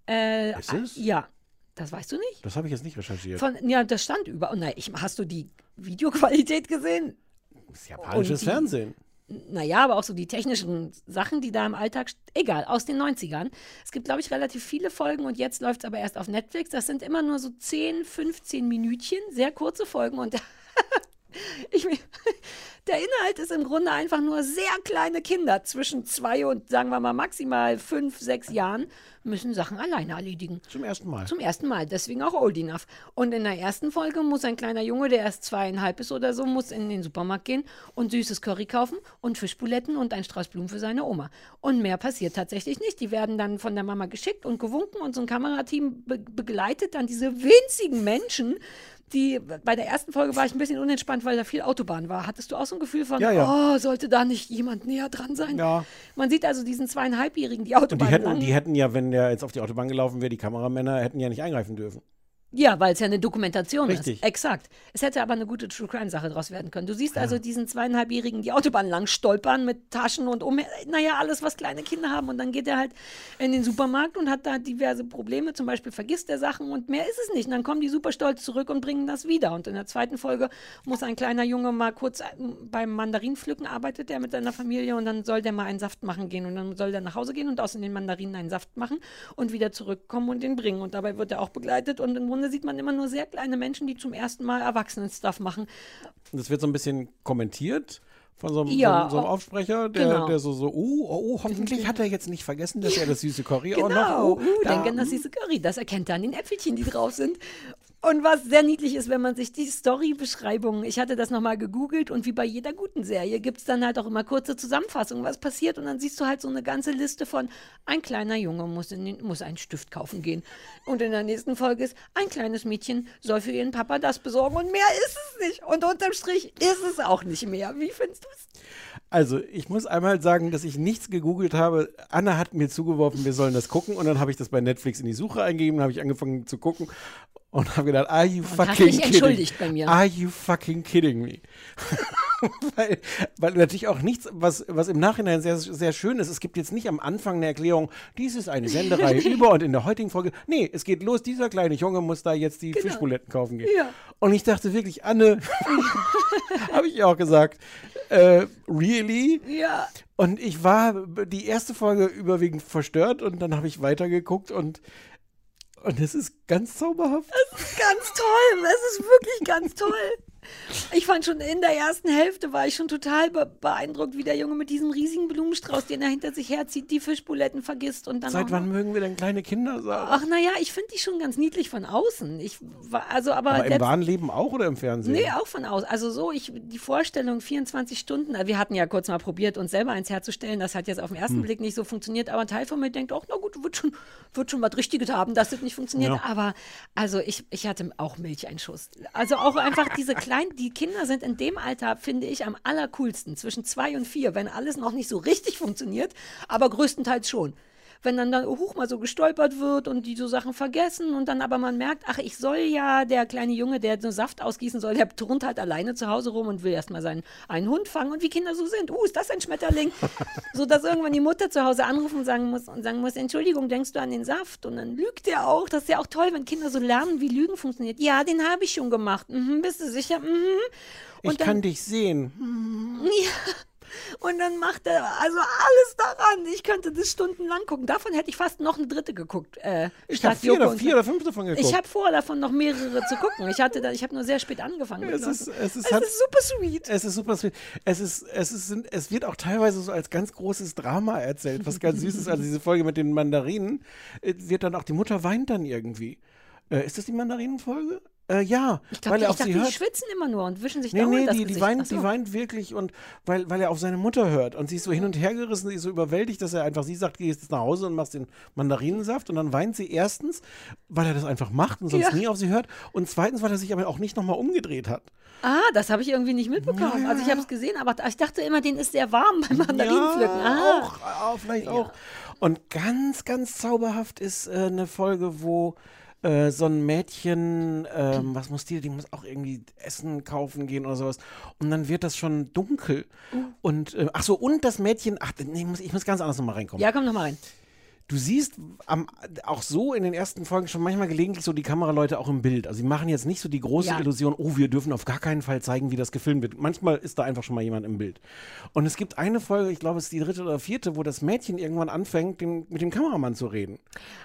Äh, Ist es? Ja. Das weißt du nicht? Das habe ich jetzt nicht recherchiert. Von, ja, das stand über. Oh, nein, ich, hast du die Videoqualität gesehen? Das ist japanisches die- Fernsehen. naja, aber auch so die technischen Sachen, die da im Alltag, egal, aus den 90ern. Es gibt, glaube ich, relativ viele Folgen und jetzt läuft es aber erst auf Netflix. Das sind immer nur so 10, 15 Minütchen, sehr kurze Folgen und ich, der Inhalt ist im Grunde einfach nur sehr kleine Kinder zwischen zwei und, sagen wir mal, maximal fünf, sechs Jahren müssen Sachen alleine erledigen. Zum ersten Mal. Zum ersten Mal, deswegen auch old enough. Und in der ersten Folge muss ein kleiner Junge, der erst zweieinhalb ist oder so, muss in den Supermarkt gehen und süßes Curry kaufen und Fischbuletten und ein Strauß Blumen für seine Oma. Und mehr passiert tatsächlich nicht. Die werden dann von der Mama geschickt und gewunken und so ein Kamerateam be begleitet dann diese winzigen Menschen. Die, bei der ersten Folge war ich ein bisschen unentspannt, weil da viel Autobahn war. Hattest du auch so ein Gefühl von, Ja, ja. oh, sollte da nicht jemand näher dran sein? Ja. Man sieht also diesen zweieinhalbjährigen, die Und Autobahn die hätten, die hätten ja, wenn der jetzt auf die Autobahn gelaufen wäre, die Kameramänner hätten ja nicht eingreifen dürfen. Ja, weil es ja eine Dokumentation Richtig. ist. Exakt. Es hätte aber eine gute True Crime Sache draus werden können. Du siehst also diesen zweieinhalbjährigen die Autobahn lang stolpern mit Taschen und um, naja, alles, was kleine Kinder haben. Und dann geht er halt in den Supermarkt und hat da diverse Probleme. Zum Beispiel vergisst er Sachen und mehr ist es nicht. Und dann kommen die super stolz zurück und bringen das wieder. Und in der zweiten Folge muss ein kleiner Junge mal kurz äh, beim Mandarinpflücken arbeitet er mit seiner Familie und dann soll der mal einen Saft machen gehen. Und dann soll der nach Hause gehen und aus den Mandarinen einen Saft machen und wieder zurückkommen und den bringen. Und dabei wird er auch begleitet. Und im Grunde sieht man immer nur sehr kleine Menschen, die zum ersten Mal Erwachsenen-Stuff machen. Und das wird so ein bisschen kommentiert von so einem, Ja, so, einem- so einem Aufsprecher, der, genau. der so, so, oh, oh, oh, hoffentlich hat er jetzt nicht vergessen, dass er das süße Curry auch noch, Genau, oh, uh, da, denke an das süße Curry. Das erkennt er an den Äpfelchen, die drauf sind. Und was sehr niedlich ist, wenn man sich die Story-Beschreibungen, ich hatte das nochmal gegoogelt und wie bei jeder guten Serie gibt es dann halt auch immer kurze Zusammenfassungen, was passiert. Und dann siehst du halt so eine ganze Liste von, ein kleiner Junge muss, den, muss einen Stift kaufen gehen. Und in der nächsten Folge ist, ein kleines Mädchen soll für ihren Papa das besorgen. Und mehr ist es nicht. Und unterm Strich ist es auch nicht mehr. Wie findest du es? Also, ich muss einmal sagen, dass ich nichts gegoogelt habe. Anna hat mir zugeworfen, wir sollen das gucken. Und dann habe ich das bei Netflix in die Suche eingegeben, habe ich angefangen zu gucken und habe gedacht, are you hast fucking dich kidding? entschuldigt bei mir. Are you fucking kidding me? weil, weil natürlich auch nichts, was, was im Nachhinein sehr, sehr schön ist. Es gibt jetzt nicht am Anfang eine Erklärung, dies ist eine Sendereihe über und in der heutigen Folge. Nee, es geht los, dieser kleine Junge muss da jetzt die Fischbuletten kaufen gehen. Ja. Und ich dachte wirklich, Anne, habe ich auch gesagt, äh, really? Ja. Und ich war die erste Folge überwiegend verstört und dann habe ich weitergeguckt und und es ist ganz zauberhaft. Es ist ganz toll. Es ist wirklich ganz toll. Ich fand schon in der ersten Hälfte war ich schon total be beeindruckt, wie der Junge mit diesem riesigen Blumenstrauß, den er hinter sich herzieht, die Fischbuletten vergisst und dann Seit wann mögen wir denn kleine Kinder sagen? Ach naja, ich finde die schon ganz niedlich von außen. Ich war also aber, Aber im wahren Leben auch oder im Fernsehen? Nee, auch von außen. Also so, ich, die Vorstellung 24 Stunden, also wir hatten ja kurz mal probiert, uns selber eins herzustellen. Das hat jetzt auf den ersten Hm. Blick nicht so funktioniert, aber ein Teil von mir denkt, auch, na gut, wird schon, wird schon was Richtiges haben, dass das nicht funktioniert. Ja. Aber also ich, ich hatte auch Milcheinschuss. Also auch einfach diese kleinen, die Kinder sind in dem Alter, finde ich, am allercoolsten, zwischen zwei und vier, wenn alles noch nicht so richtig funktioniert, aber größtenteils schon wenn dann da hoch mal so gestolpert wird und die so Sachen vergessen und dann aber man merkt, ach, ich soll ja, der kleine Junge, der so Saft ausgießen soll, der turnt halt alleine zu Hause rum und will erstmal seinen einen Hund fangen und wie Kinder so sind. Uh, ist das ein Schmetterling? so dass irgendwann die Mutter zu Hause anrufen und sagen muss und sagen muss, Entschuldigung, denkst du an den Saft? Und dann lügt er auch. Das ist ja auch toll, wenn Kinder so lernen, wie Lügen funktioniert. Ja, den habe ich schon gemacht. Mhm, bist du sicher? Mhm. ich kann dich sehen. Ja. Und dann macht er also alles daran. Ich könnte das stundenlang gucken. Davon hätte ich fast noch eine dritte geguckt. Äh, Ich habe vier, oder vier oder fünf davon geguckt. Ich habe vor, davon noch mehrere zu gucken. Ich hatte, da, ich habe nur sehr spät angefangen. es ist, es ist, es hat- ist super sweet. Es ist super sweet. Es ist, es ist, es wird auch teilweise so als ganz großes Drama erzählt, was ganz süß ist. Also diese Folge mit den Mandarinen äh, wird dann auch die Mutter weint dann irgendwie. Äh, ist das die Mandarinenfolge? Äh, ja, Ich, glaub, weil die, er auf dachte, sie die hört. schwitzen immer nur und wischen sich Nee, dauernd nee, das die, die, Gesicht. weint, Ach so. die weint wirklich und weil, weil er auf seine Mutter hört und sie ist so hin und her gerissen, sie ist so überwältigt, dass er einfach, sie sagt, geh jetzt nach Hause und machst den Mandarinensaft und dann weint sie erstens, weil er das einfach macht und sonst Ja. nie auf sie hört und zweitens, weil er sich aber auch nicht nochmal umgedreht hat. Ah, das habe ich irgendwie nicht mitbekommen. Also ich habe es gesehen, aber ich dachte immer, den ist sehr warm beim Mandarinenpflücken. Ah. auch, auch, vielleicht auch. Und ganz, ganz zauberhaft ist äh, eine Folge, wo äh, so ein Mädchen, ähm, was muss die, die muss auch irgendwie Essen kaufen gehen oder sowas. Und dann wird das schon dunkel. Und, äh, ach so, und das Mädchen, ach nee, ich muss, ich muss ganz anders nochmal reinkommen. Ja, komm noch mal rein. Du siehst am, auch so in den ersten Folgen schon manchmal gelegentlich so die Kameraleute auch im Bild. Also sie machen jetzt nicht so die große Ja. Illusion, oh, wir dürfen auf gar keinen Fall zeigen, wie das gefilmt wird. Manchmal ist da einfach schon mal jemand im Bild. Und es gibt eine Folge, ich glaube, es ist die dritte oder vierte, wo das Mädchen irgendwann anfängt, den, mit dem Kameramann zu reden.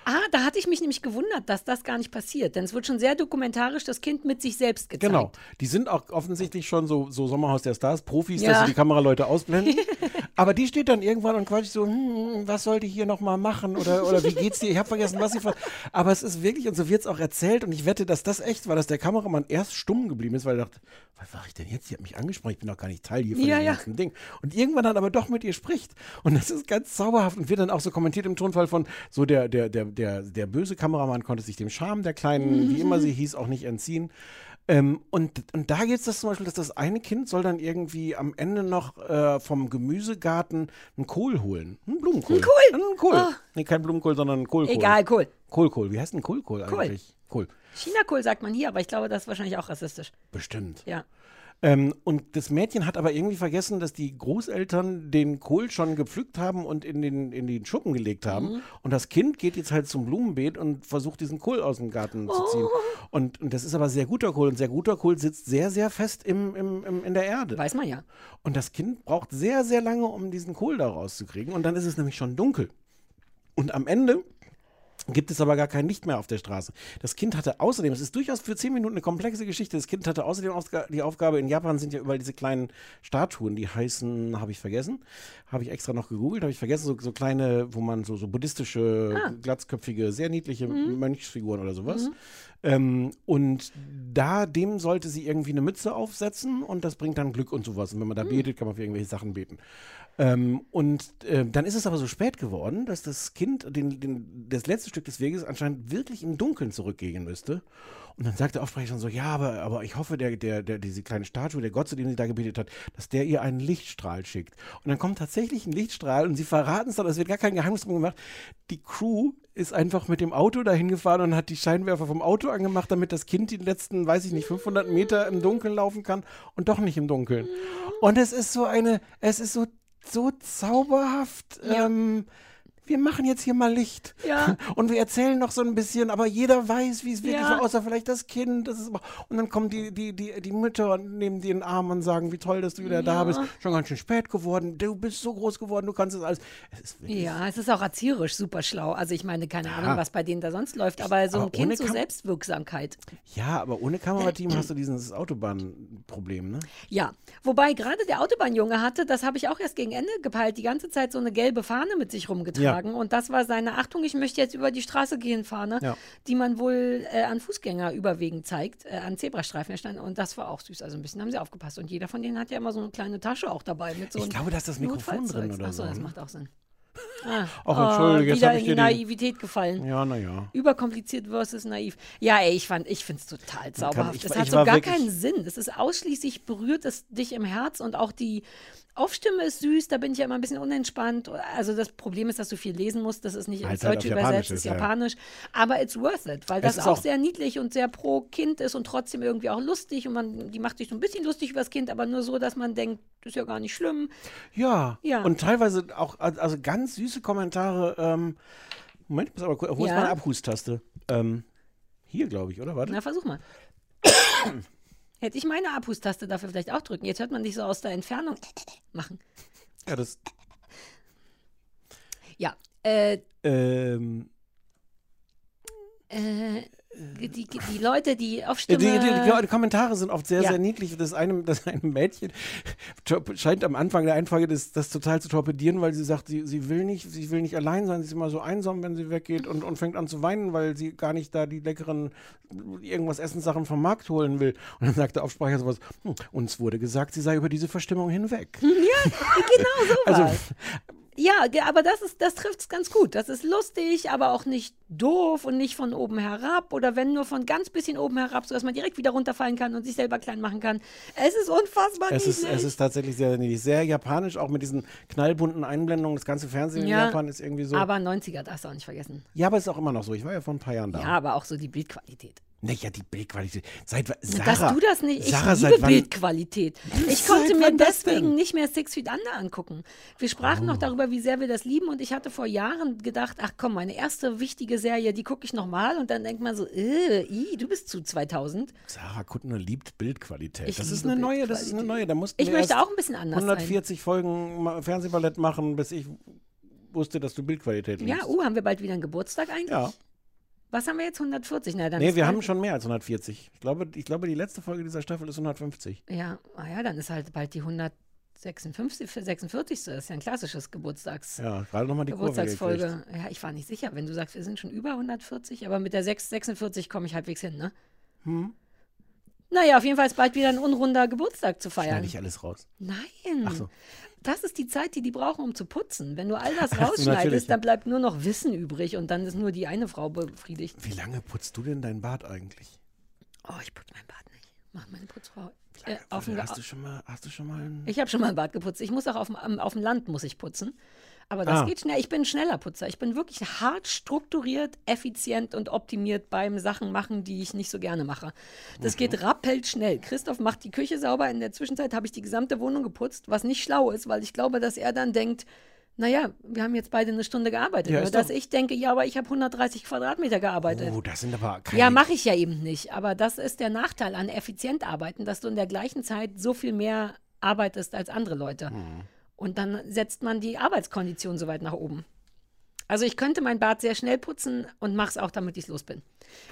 Ah, da hatte ich mich nämlich gewundert, dass das gar nicht passiert. Denn es wird schon sehr dokumentarisch das Kind mit sich selbst gezeigt. Genau. Die sind auch offensichtlich schon so, so Sommerhaus der Stars, Profis, Ja. dass sie die Kameraleute ausblenden. Aber die steht dann irgendwann und quatscht so, hm, was sollte ich hier nochmal machen? Oder, oder wie geht's dir? Ich habe vergessen, was sie ver Aber es ist wirklich, und so wird es auch erzählt, und ich wette, dass das echt war, dass der Kameramann erst stumm geblieben ist, weil er dachte, was mache ich denn jetzt? Sie hat mich angesprochen, ich bin doch gar nicht Teil hier von Ja, dem ja. ganzen Ding. Und irgendwann dann aber doch mit ihr spricht. Und das ist ganz zauberhaft und wird dann auch so kommentiert im Tonfall von, so der, der, der, der, der böse Kameramann konnte sich dem Charme der Kleinen, wie immer sie hieß, auch nicht entziehen. Ähm, und, und da geht es das zum Beispiel, dass das eine Kind soll dann irgendwie am Ende noch äh, vom Gemüsegarten einen Kohl holen. Einen Blumenkohl. Ein Kohl? Einen Kohl. Oh. Nee, kein Blumenkohl, sondern einen Kohlkohl. Egal, Kohl. Kohlkohl. Wie heißt ein Kohlkohl Kohl. eigentlich? Kohl. China-Kohl sagt man hier, aber ich glaube, das ist wahrscheinlich auch rassistisch. Bestimmt. Ja. Ähm, und das Mädchen hat aber irgendwie vergessen, dass die Großeltern den Kohl schon gepflückt haben und in den, in den Schuppen gelegt haben. Mhm. Und das Kind geht jetzt halt zum Blumenbeet und versucht, diesen Kohl aus dem Garten zu ziehen. Oh. Und, und das ist aber sehr guter Kohl. Und sehr guter Kohl sitzt sehr, sehr fest im, im, im, in der Erde. Weiß man ja. Und das Kind braucht sehr, sehr lange, um diesen Kohl da rauszukriegen. Und dann ist es nämlich schon dunkel. Und am Ende gibt es aber gar kein Licht mehr auf der Straße. Das Kind hatte außerdem, es ist durchaus für zehn Minuten eine komplexe Geschichte, das Kind hatte außerdem die Aufgabe, in Japan sind ja überall diese kleinen Statuen, die heißen, habe ich vergessen, habe ich extra noch gegoogelt, habe ich vergessen, so, so kleine, wo man so, so buddhistische, Ah. glatzköpfige, sehr niedliche Mhm. Mönchsfiguren oder sowas. Mhm. Ähm, und da, dem sollte sie irgendwie eine Mütze aufsetzen und das bringt dann Glück und sowas. Und wenn man da betet, kann man für irgendwelche Sachen beten. Ähm, und äh, dann ist es aber so spät geworden, dass das Kind den, den, das letzte Stück des Weges anscheinend wirklich im Dunkeln zurückgehen müsste. Und dann sagt der Aufsprecher so, ja, aber, aber ich hoffe, der, der, der, diese kleine Statue, der Gott, zu dem sie da gebetet hat, dass der ihr einen Lichtstrahl schickt. Und dann kommt tatsächlich ein Lichtstrahl und sie verraten es dann, es wird gar kein Geheimnis drum gemacht. Die Crew ist einfach mit dem Auto dahin gefahren und hat die Scheinwerfer vom Auto angemacht, damit das Kind die letzten, weiß ich nicht, 500 Meter im Dunkeln laufen kann und doch nicht im Dunkeln. Und es ist so eine, es ist so, so zauberhaft. Ähm, wir machen jetzt hier mal Licht. Ja. Und wir erzählen noch so ein bisschen, aber jeder weiß, wie es wirklich Ja. war, außer vielleicht das Kind. Das ist und dann kommen die, die, die, die Mütter und nehmen die in den Arm und sagen, wie toll, dass du wieder da Ja. bist. Schon ganz schön spät geworden. Du bist so groß geworden, du kannst es alles. Es Ja, es ist auch erzieherisch super schlau. Also ich meine, keine Ja. Ahnung, was bei denen da sonst läuft, aber so ein Aber ohne Kind, so Kam- Selbstwirksamkeit. Ja, aber ohne Kamerateam hast du dieses Autobahnproblem, ne? Ja, wobei gerade der Autobahnjunge hatte, das habe ich auch erst gegen Ende gepeilt, die ganze Zeit so eine gelbe Fahne mit sich rumgetragen. Und das war seine Achtung, ich möchte jetzt über die Straße gehen, Fahne, Ja. die man wohl äh, an Fußgänger überwiegend zeigt, äh, an Zebrastreifen stand. Und das war auch süß. Also ein bisschen haben sie aufgepasst. Und jeder von denen hat ja immer so eine kleine Tasche auch dabei mit so Ich glaube, da ist das Mikrofon drin oder Ach so. das ne? macht auch Sinn. Ah, Ach, entschuldige, jetzt wieder hab ich in die Naivität gefallen. Ja, naja. Überkompliziert versus naiv. Ja, ey, ich fand, ich finde es total zauberhaft. ich Es war- hat ich so gar keinen Sinn. Es ist ausschließlich berührt es dich im Herz und auch die Aufstimme ist süß, da bin ich ja immer ein bisschen unentspannt. Also das Problem ist, dass du viel lesen musst, das ist nicht ins halt Deutsche Japanisch übersetzt, ist, ist ja. Japanisch. Aber it's worth it, weil Es das ist auch auch- sehr niedlich und sehr pro Kind ist und trotzdem irgendwie auch lustig und man, die macht sich so ein bisschen lustig über das Kind, aber nur so, dass man denkt, das ist ja gar nicht schlimm. Ja. Ja. Und teilweise auch, also ganz süße Kommentare. Ähm, Moment, ich muss aber kurz, wo ist Ja. meine Abhustaste? Ähm, hier, glaube ich, oder? Warte. Na, versuch mal. Hätte ich meine Abhustaste dafür vielleicht auch drücken. Jetzt hört man dich so aus der Entfernung machen. Ja, das. Ja, äh, Ähm, äh, die, die, die Leute, die die, Aufstimme... die, die, die Kommentare sind oft sehr, Ja. sehr niedlich. Das eine, das eine Mädchen scheint am Anfang der Einfolge das, das total zu torpedieren, weil sie sagt, sie, sie will nicht, sie will nicht allein sein, sie ist immer so einsam, wenn sie weggeht und, und fängt an zu weinen, weil sie gar nicht da die leckeren irgendwas Essenssachen vom Markt holen will. Und dann sagt der Aufsprecher sowas, hm, uns wurde gesagt, sie sei über diese Verstimmung hinweg. Ja, genau sowas. Also, ja, aber das, ist, das trifft es ganz gut. Das ist lustig, aber auch nicht doof und nicht von oben herab oder wenn nur von ganz bisschen oben herab, sodass man direkt wieder runterfallen kann und sich selber klein machen kann. Es ist unfassbar Es ist, niedlich. es ist tatsächlich sehr niedlich. Sehr japanisch, auch mit diesen knallbunten Einblendungen. Das ganze Fernsehen in Japan ist irgendwie so. Aber 90er darfst du auch nicht vergessen. ja, aber es ist auch immer noch so. Ich war ja vor ein paar Jahren da. Ja, aber auch so die Bildqualität. Naja, die Bildqualität. Seit wa- Dass Sarah, du das nicht, ich Sarah, liebe Bildqualität. Ich konnte mir deswegen nicht mehr Six Feet Under angucken. Wir sprachen Oh. noch darüber, wie sehr wir das lieben und ich hatte vor Jahren gedacht, ach komm, meine erste wichtige Serie, die gucke ich nochmal und dann denkt man so, äh, i, du bist zu 2000. Sarah Kuttner liebt Bildqualität. Ich das ist eine neue, das ist eine neue. Da mussten Ich möchte auch ein bisschen anders sein. 140 Folgen Ma- Fernsehballett machen, bis ich wusste, dass du Bildqualität liebst. Ja, uh, haben wir bald wieder einen Geburtstag eigentlich? Ja. Was haben wir jetzt? 140? Na, dann Nee, wir bald- haben schon mehr als 140. Ich glaube, ich glaube, die letzte Folge dieser Staffel ist 150. Ja, ah ja, dann ist halt bald die 156, 46. Das ist ja ein klassisches Geburtstags. Ja, gerade nochmal die Geburtstagsfolge. Ja, ich war nicht sicher, wenn du sagst, wir sind schon über 140, aber mit der 6, 46 komme ich halbwegs hin, ne? Hm? Naja, auf jeden Fall ist bald wieder ein unrunder Geburtstag zu feiern. Schneide ich alles raus. Nein. Ach so. Das ist die Zeit, die die brauchen, um zu putzen. Wenn du all das rausschneidest, dann bleibt nur noch Wissen übrig und dann ist nur die eine Frau befriedigt. Wie lange putzt du denn dein Bad eigentlich? Oh, ich putze mein Bad nicht. Macht meine Putzfrau. Äh, dem hast du schon mal, hast du schon mal ein Ich habe schon mal ein Bad geputzt. Ich muss auch auf dem, auf dem Land muss ich putzen. Aber das Ah. geht schnell. Ich bin ein schneller Putzer. Ich bin wirklich hart strukturiert, effizient und optimiert beim Sachen machen, die ich nicht so gerne mache. Das Mhm. geht rappelt schnell. Christoph macht die Küche sauber. In der Zwischenzeit habe ich die gesamte Wohnung geputzt, was nicht schlau ist, weil ich glaube, dass er dann denkt, naja, wir haben jetzt beide eine Stunde gearbeitet. Ja, Nur ist dass doch- ich denke, ja, aber ich habe 130 Quadratmeter gearbeitet. Oh, das sind aber keine. Ja, mache ich ja eben nicht. Aber das ist der Nachteil an effizient arbeiten, dass du in der gleichen Zeit so viel mehr arbeitest als andere Leute. Mhm. Und dann setzt man die Arbeitskondition so weit nach oben. Also ich könnte mein Bad sehr schnell putzen und mache es auch, damit ich los bin.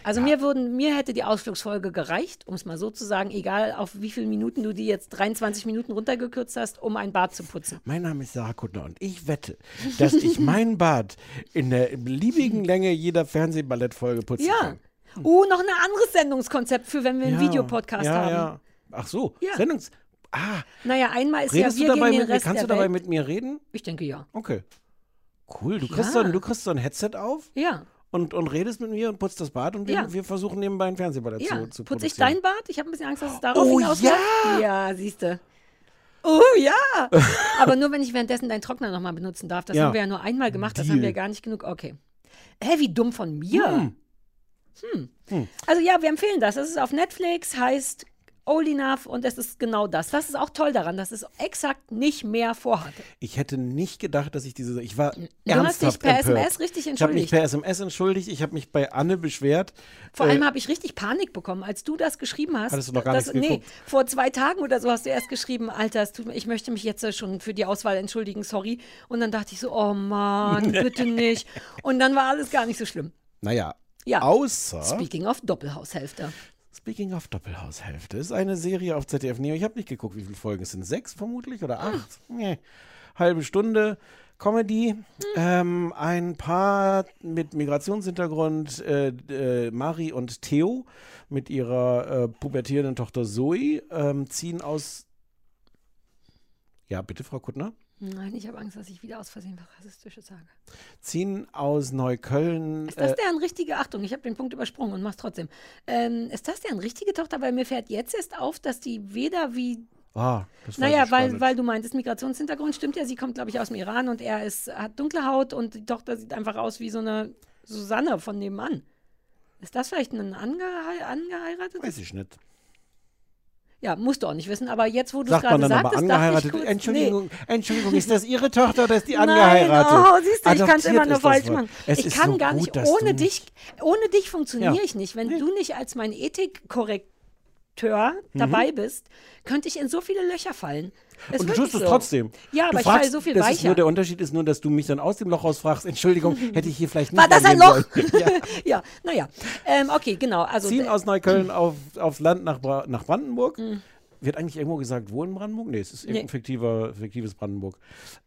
Also mir, würden, mir hätte die Ausflugsfolge gereicht, um es mal so zu sagen, egal auf wie viele Minuten du die jetzt 23 Minuten runtergekürzt hast, um ein Bad zu putzen. Mein Name ist Sarah Kuttner und ich wette, dass ich mein Bad in der beliebigen Länge jeder Fernsehballettfolge putzen Ja. kann. Uh, noch ein anderes Sendungskonzept für, wenn wir einen Ja, Videopodcast ja, haben. Ja. Ach so, Ja. Sendungs. Ah, Naja, einmal ist redest ja, du wir dabei gegen mit den? Rest Kannst der du dabei Welt. mit mir reden? Ich denke ja. Okay. Cool, du kriegst, Ja. so, ein- du kriegst so ein Headset auf Ja. und, und redest mit mir und putzt das Bad und wir, Ja. wir versuchen nebenbei ein Fernsehballett Ja, zu, zu putze ich produzieren. dein Bad? Ich habe ein bisschen Angst, dass es darauf Oh, hinausläuft. ja! Ja, siehst du. Oh ja! Aber nur, wenn ich währenddessen deinen Trockner nochmal benutzen darf. Das Ja. haben wir ja nur einmal gemacht, das Deal. haben wir gar nicht genug. Okay. Hä, wie dumm von mir. Hm. Hm. Hm. Also ja, wir empfehlen das. Es ist auf Netflix, heißt Old Enough und es ist genau das. Das ist auch toll daran, dass es exakt nicht mehr vorhat. Ich hätte nicht gedacht, dass ich diese. Ich war Du hast ernsthaft dich per empört. SMS richtig Ich habe mich entschuldigt. per SMS entschuldigt. Ich habe mich bei Anne beschwert. Vor Äh, allem habe ich richtig Panik bekommen, als du das geschrieben hast. Hattest du noch gar dass, nichts Nee, vor zwei Tagen oder so hast du erst geschrieben, Alter, es tut mir, ich möchte mich jetzt äh, schon für die Auswahl entschuldigen, sorry. Und dann dachte ich so, oh Mann, bitte nicht. Und dann war alles gar nicht so schlimm. Naja. Ja. Außer. Speaking of Doppelhaushälfte. Speaking of Doppelhaushälfte ist eine Serie auf ZDF Neo. Ich habe nicht geguckt, wie viele Folgen es sind. Sechs vermutlich oder acht? Nee. Halbe Stunde Comedy. Ähm, ein Paar mit Migrationshintergrund, äh, äh, Mari und Theo, mit ihrer äh, pubertierenden Tochter Zoe, ähm, ziehen aus. Ja, bitte, Frau Kuttner. Nein, ich habe Angst, dass ich wieder aus Versehen was Rassistisches sage. Ziehen aus Neukölln. Ist das äh, deren richtige, Achtung, ich habe den Punkt übersprungen und mach's trotzdem. Ähm, ist das deren richtige Tochter? Weil mir fällt jetzt erst auf, dass die weder wie ah, das Naja, gar weil, weil du meintest, Migrationshintergrund stimmt ja. Sie kommt, glaube ich, aus dem Iran und er ist, hat dunkle Haut und die Tochter sieht einfach aus wie so eine Susanne von nebenan. Ist das vielleicht ein Angehei angeheiratetes? Weiß ich nicht. Ja, musst du auch nicht wissen, aber jetzt, wo du es gerade aber sagtest, dachte ich angeheiratet? kurz, Entschuldigung, Entschuldigung, ist das Ihre Tochter oder ist die Nein, angeheiratet? oh, siehst du, ich kann es immer nur falsch machen. Es ich kann so gar gut, nicht, ohne dich, ohne dich funktioniere Ja. ich nicht. Wenn du nicht als mein Ethikkorrekteur Mhm. dabei bist, könnte ich in so viele Löcher fallen. Ist Und du tust es so. trotzdem. Ja, Du aber ich fragst, falle so viel das Ist weicher. nur der Unterschied ist nur, dass du mich dann aus dem Loch rausfragst. Entschuldigung, hätte ich hier vielleicht nicht War das ein Loch? ja. ja, naja. Ähm, okay, genau. Also, Ziehen aus Neukölln auf, aufs Land nach, Bra nach Brandenburg. Mhm. Wird eigentlich irgendwo gesagt, wo in Brandenburg? Nee, es ist irgendein Nee. fiktiver, fiktives Brandenburg.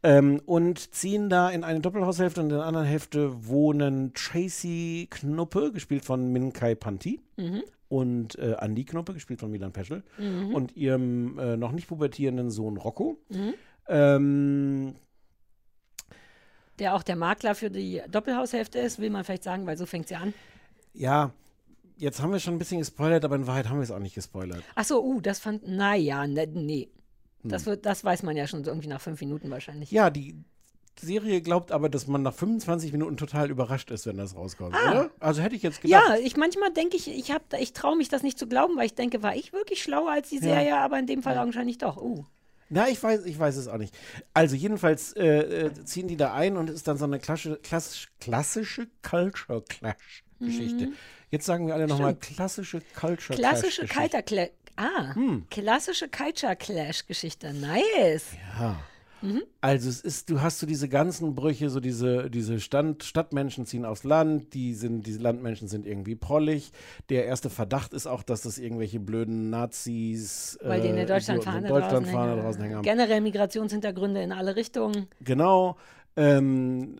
Ähm, und ziehen da in eine Doppelhaushälfte und in der anderen Hälfte wohnen Tracy Knuppe, gespielt von Min Kai Panti. Mhm. Und äh, Andi Knuppe, gespielt von Milan Peschel. Mhm. Und ihrem äh, noch nicht pubertierenden Sohn Rocco. Mhm. Ähm, der auch der Makler für die Doppelhaushälfte ist, will man vielleicht sagen, weil so fängt sie an. ja, jetzt haben wir schon ein bisschen gespoilert, aber in Wahrheit haben wir es auch nicht gespoilert. Ach so, uh, das fand, naja, ne, nee. Das, Hm. wird, das weiß man ja schon so irgendwie nach fünf Minuten wahrscheinlich. Ja, die Serie glaubt aber, dass man nach 25 Minuten total überrascht ist, wenn das rauskommt, Ah. oder? Also hätte ich jetzt gedacht. Ja, ich manchmal denke ich, ich ich traue mich das nicht zu glauben, weil ich denke, war ich wirklich schlauer als die Ja. Serie, aber in dem Fall augenscheinlich doch. Uh. Na, ich weiß, ich weiß es auch nicht. Also jedenfalls äh, äh, ziehen die da ein und es ist dann so eine klassische, klassisch, klassische Culture Clash Geschichte. Mhm. Jetzt sagen wir alle nochmal klassische Culture Klassische Clash Kalter Cla Ah, Hm. klassische Culture Clash Geschichte. Nice. Ja. Mhm. Also es ist, du hast so diese ganzen Brüche, so diese, diese Stand, Stadtmenschen ziehen aufs Land, die sind, diese Landmenschen sind irgendwie prollig. Der erste Verdacht ist auch, dass das irgendwelche blöden Nazis Weil die eine äh, Deutschlandfahne so, Deutschland draußen, hängen. draußen hängen haben. Generell Migrationshintergründe in alle Richtungen. Genau. Ähm,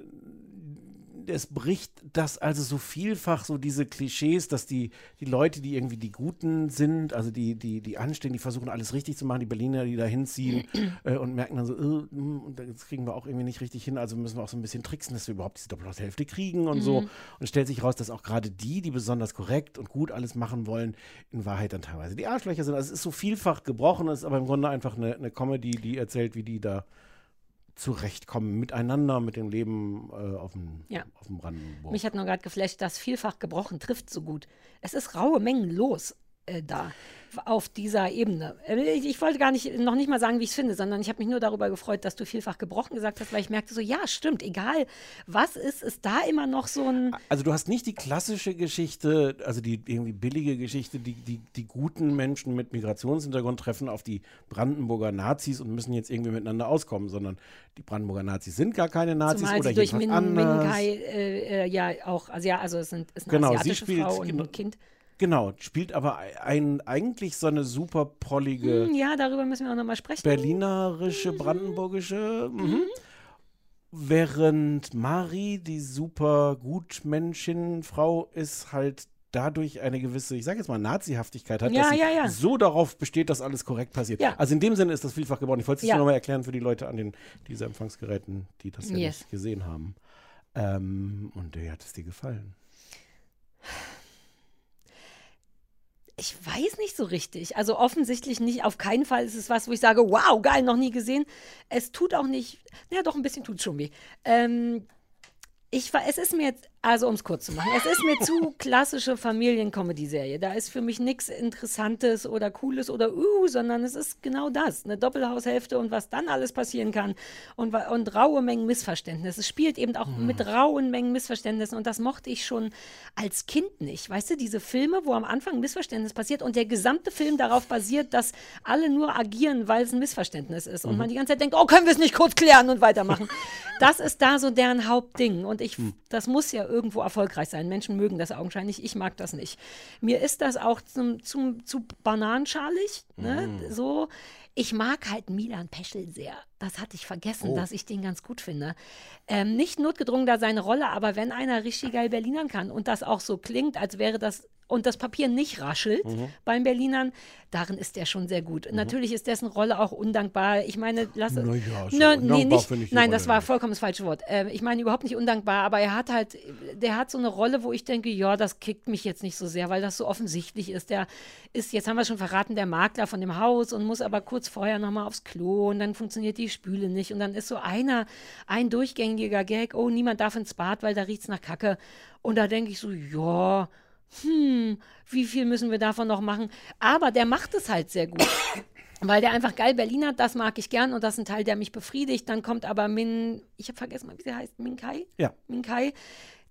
es bricht das also so vielfach, so diese Klischees, dass die, die Leute, die irgendwie die Guten sind, also die, die, die anstehen, die versuchen alles richtig zu machen, die Berliner, die da hinziehen äh, und merken dann so, äh, hm, und das kriegen wir auch irgendwie nicht richtig hin, also müssen wir auch so ein bisschen tricksen, dass wir überhaupt diese Doppelhaushälfte kriegen und so. Mhm. Und es stellt sich raus, dass auch gerade die, die besonders korrekt und gut alles machen wollen, in Wahrheit dann teilweise die Arschlöcher sind. Also es ist so vielfach gebrochen, es ist aber im Grunde einfach eine, eine Comedy, die erzählt, wie die da zurechtkommen miteinander, mit dem Leben äh, auf, dem, Ja. auf dem Brandenburg. Mich hat nur gerade geflasht, dass vielfach gebrochen trifft so gut. Es ist raue Mengen los äh, da auf dieser Ebene. Äh, Ich, ich wollte gar nicht, noch nicht mal sagen, wie ich es finde, sondern ich habe mich nur darüber gefreut, dass du vielfach gebrochen gesagt hast, weil ich merkte so, ja, stimmt, egal was ist, ist da immer noch so ein. Also du hast nicht die klassische Geschichte, also die irgendwie billige Geschichte, die, die, die guten Menschen mit Migrationshintergrund treffen auf die Brandenburger Nazis und müssen jetzt irgendwie miteinander auskommen, sondern die Brandenburger Nazis sind gar keine Nazis Zumal oder sie durch Min, Min anders. Kai äh, äh, ja auch, also ja, also es sind, ist eine Genau, sie asiatische spielt Frau und genau- ein Kind. Genau, spielt aber ein, eigentlich so eine super prollige Hm, ja, darüber müssen wir auch nochmal sprechen. berlinerische, brandenburgische. Mhm. Während Mari, die super Gutmenschin, Frau, ist halt dadurch eine gewisse, ich sage jetzt mal, Nazihaftigkeit hat, Ja, dass sie ja, ja. so darauf besteht, dass alles korrekt passiert. Ja. Also in dem Sinne ist das vielfach geworden. Ich wollte es Ja. nur nochmal erklären für die Leute an den diese Empfangsgeräten, die das ja Yes. nicht gesehen haben. Ähm, und wie hat es dir gefallen? Ich weiß nicht so richtig. Also offensichtlich nicht. Auf keinen Fall ist es was, wo ich sage, wow, geil, noch nie gesehen. Es tut auch nicht, ja doch, ein bisschen tut schon weh. Ähm, ich es ist mir jetzt, also um es kurz zu machen, es ist mir zu klassische Familien-Comedy-Serie. Da ist für mich nichts Interessantes oder Cooles oder uh, sondern es ist genau das. Eine Doppelhaushälfte und was dann alles passieren kann. Und, und raue Mengen Missverständnisse. Es spielt eben auch mit rauen Mengen Missverständnissen und das mochte ich schon als Kind nicht. Weißt du, diese Filme, wo am Anfang ein Missverständnis passiert und der gesamte Film darauf basiert, dass alle nur agieren, weil es ein Missverständnis ist. Und Mhm. man die ganze Zeit denkt, oh, können wir es nicht kurz klären und weitermachen. das ist da so deren Hauptding. Und ich, das muss ja irgendwo erfolgreich sein. Menschen mögen das augenscheinlich. Ich mag das nicht. Mir ist das auch zum, zum, zu bananenschalig. Ne? Mhm. So. Ich mag halt Milan Peschel sehr. Das hatte ich vergessen, Oh. dass ich den ganz gut finde. Ähm, nicht notgedrungen da seine Rolle, aber wenn einer richtig geil Berlinern kann und das auch so klingt, als wäre das und das Papier nicht raschelt Mhm. beim Berlinern, darin ist er schon sehr gut. Natürlich ist dessen Rolle auch undankbar. Ich meine, lass Na ja, so undankbar nee, nicht, Nein, Rolle das war vollkommen das falsche Wort. Ähm, ich meine überhaupt nicht undankbar, aber er hat halt, der hat so eine Rolle, wo ich denke, ja, das kickt mich jetzt nicht so sehr, weil das so offensichtlich ist. Der ist, jetzt haben wir schon verraten, der Makler von dem Haus und muss aber kurz vorher nochmal aufs Klo und dann funktioniert die Spüle nicht und dann ist so einer, ein durchgängiger Gag, oh, niemand darf ins Bad, weil da riecht's nach Kacke. Und da denke ich so, ja, hm, wie viel müssen wir davon noch machen? Aber der macht es halt sehr gut. Weil der einfach geil Berlin hat, das mag ich gern und das ist ein Teil, der mich befriedigt. Dann kommt aber Min, ich habe vergessen mal, wie sie heißt, Min Kai? Ja. Min Kai,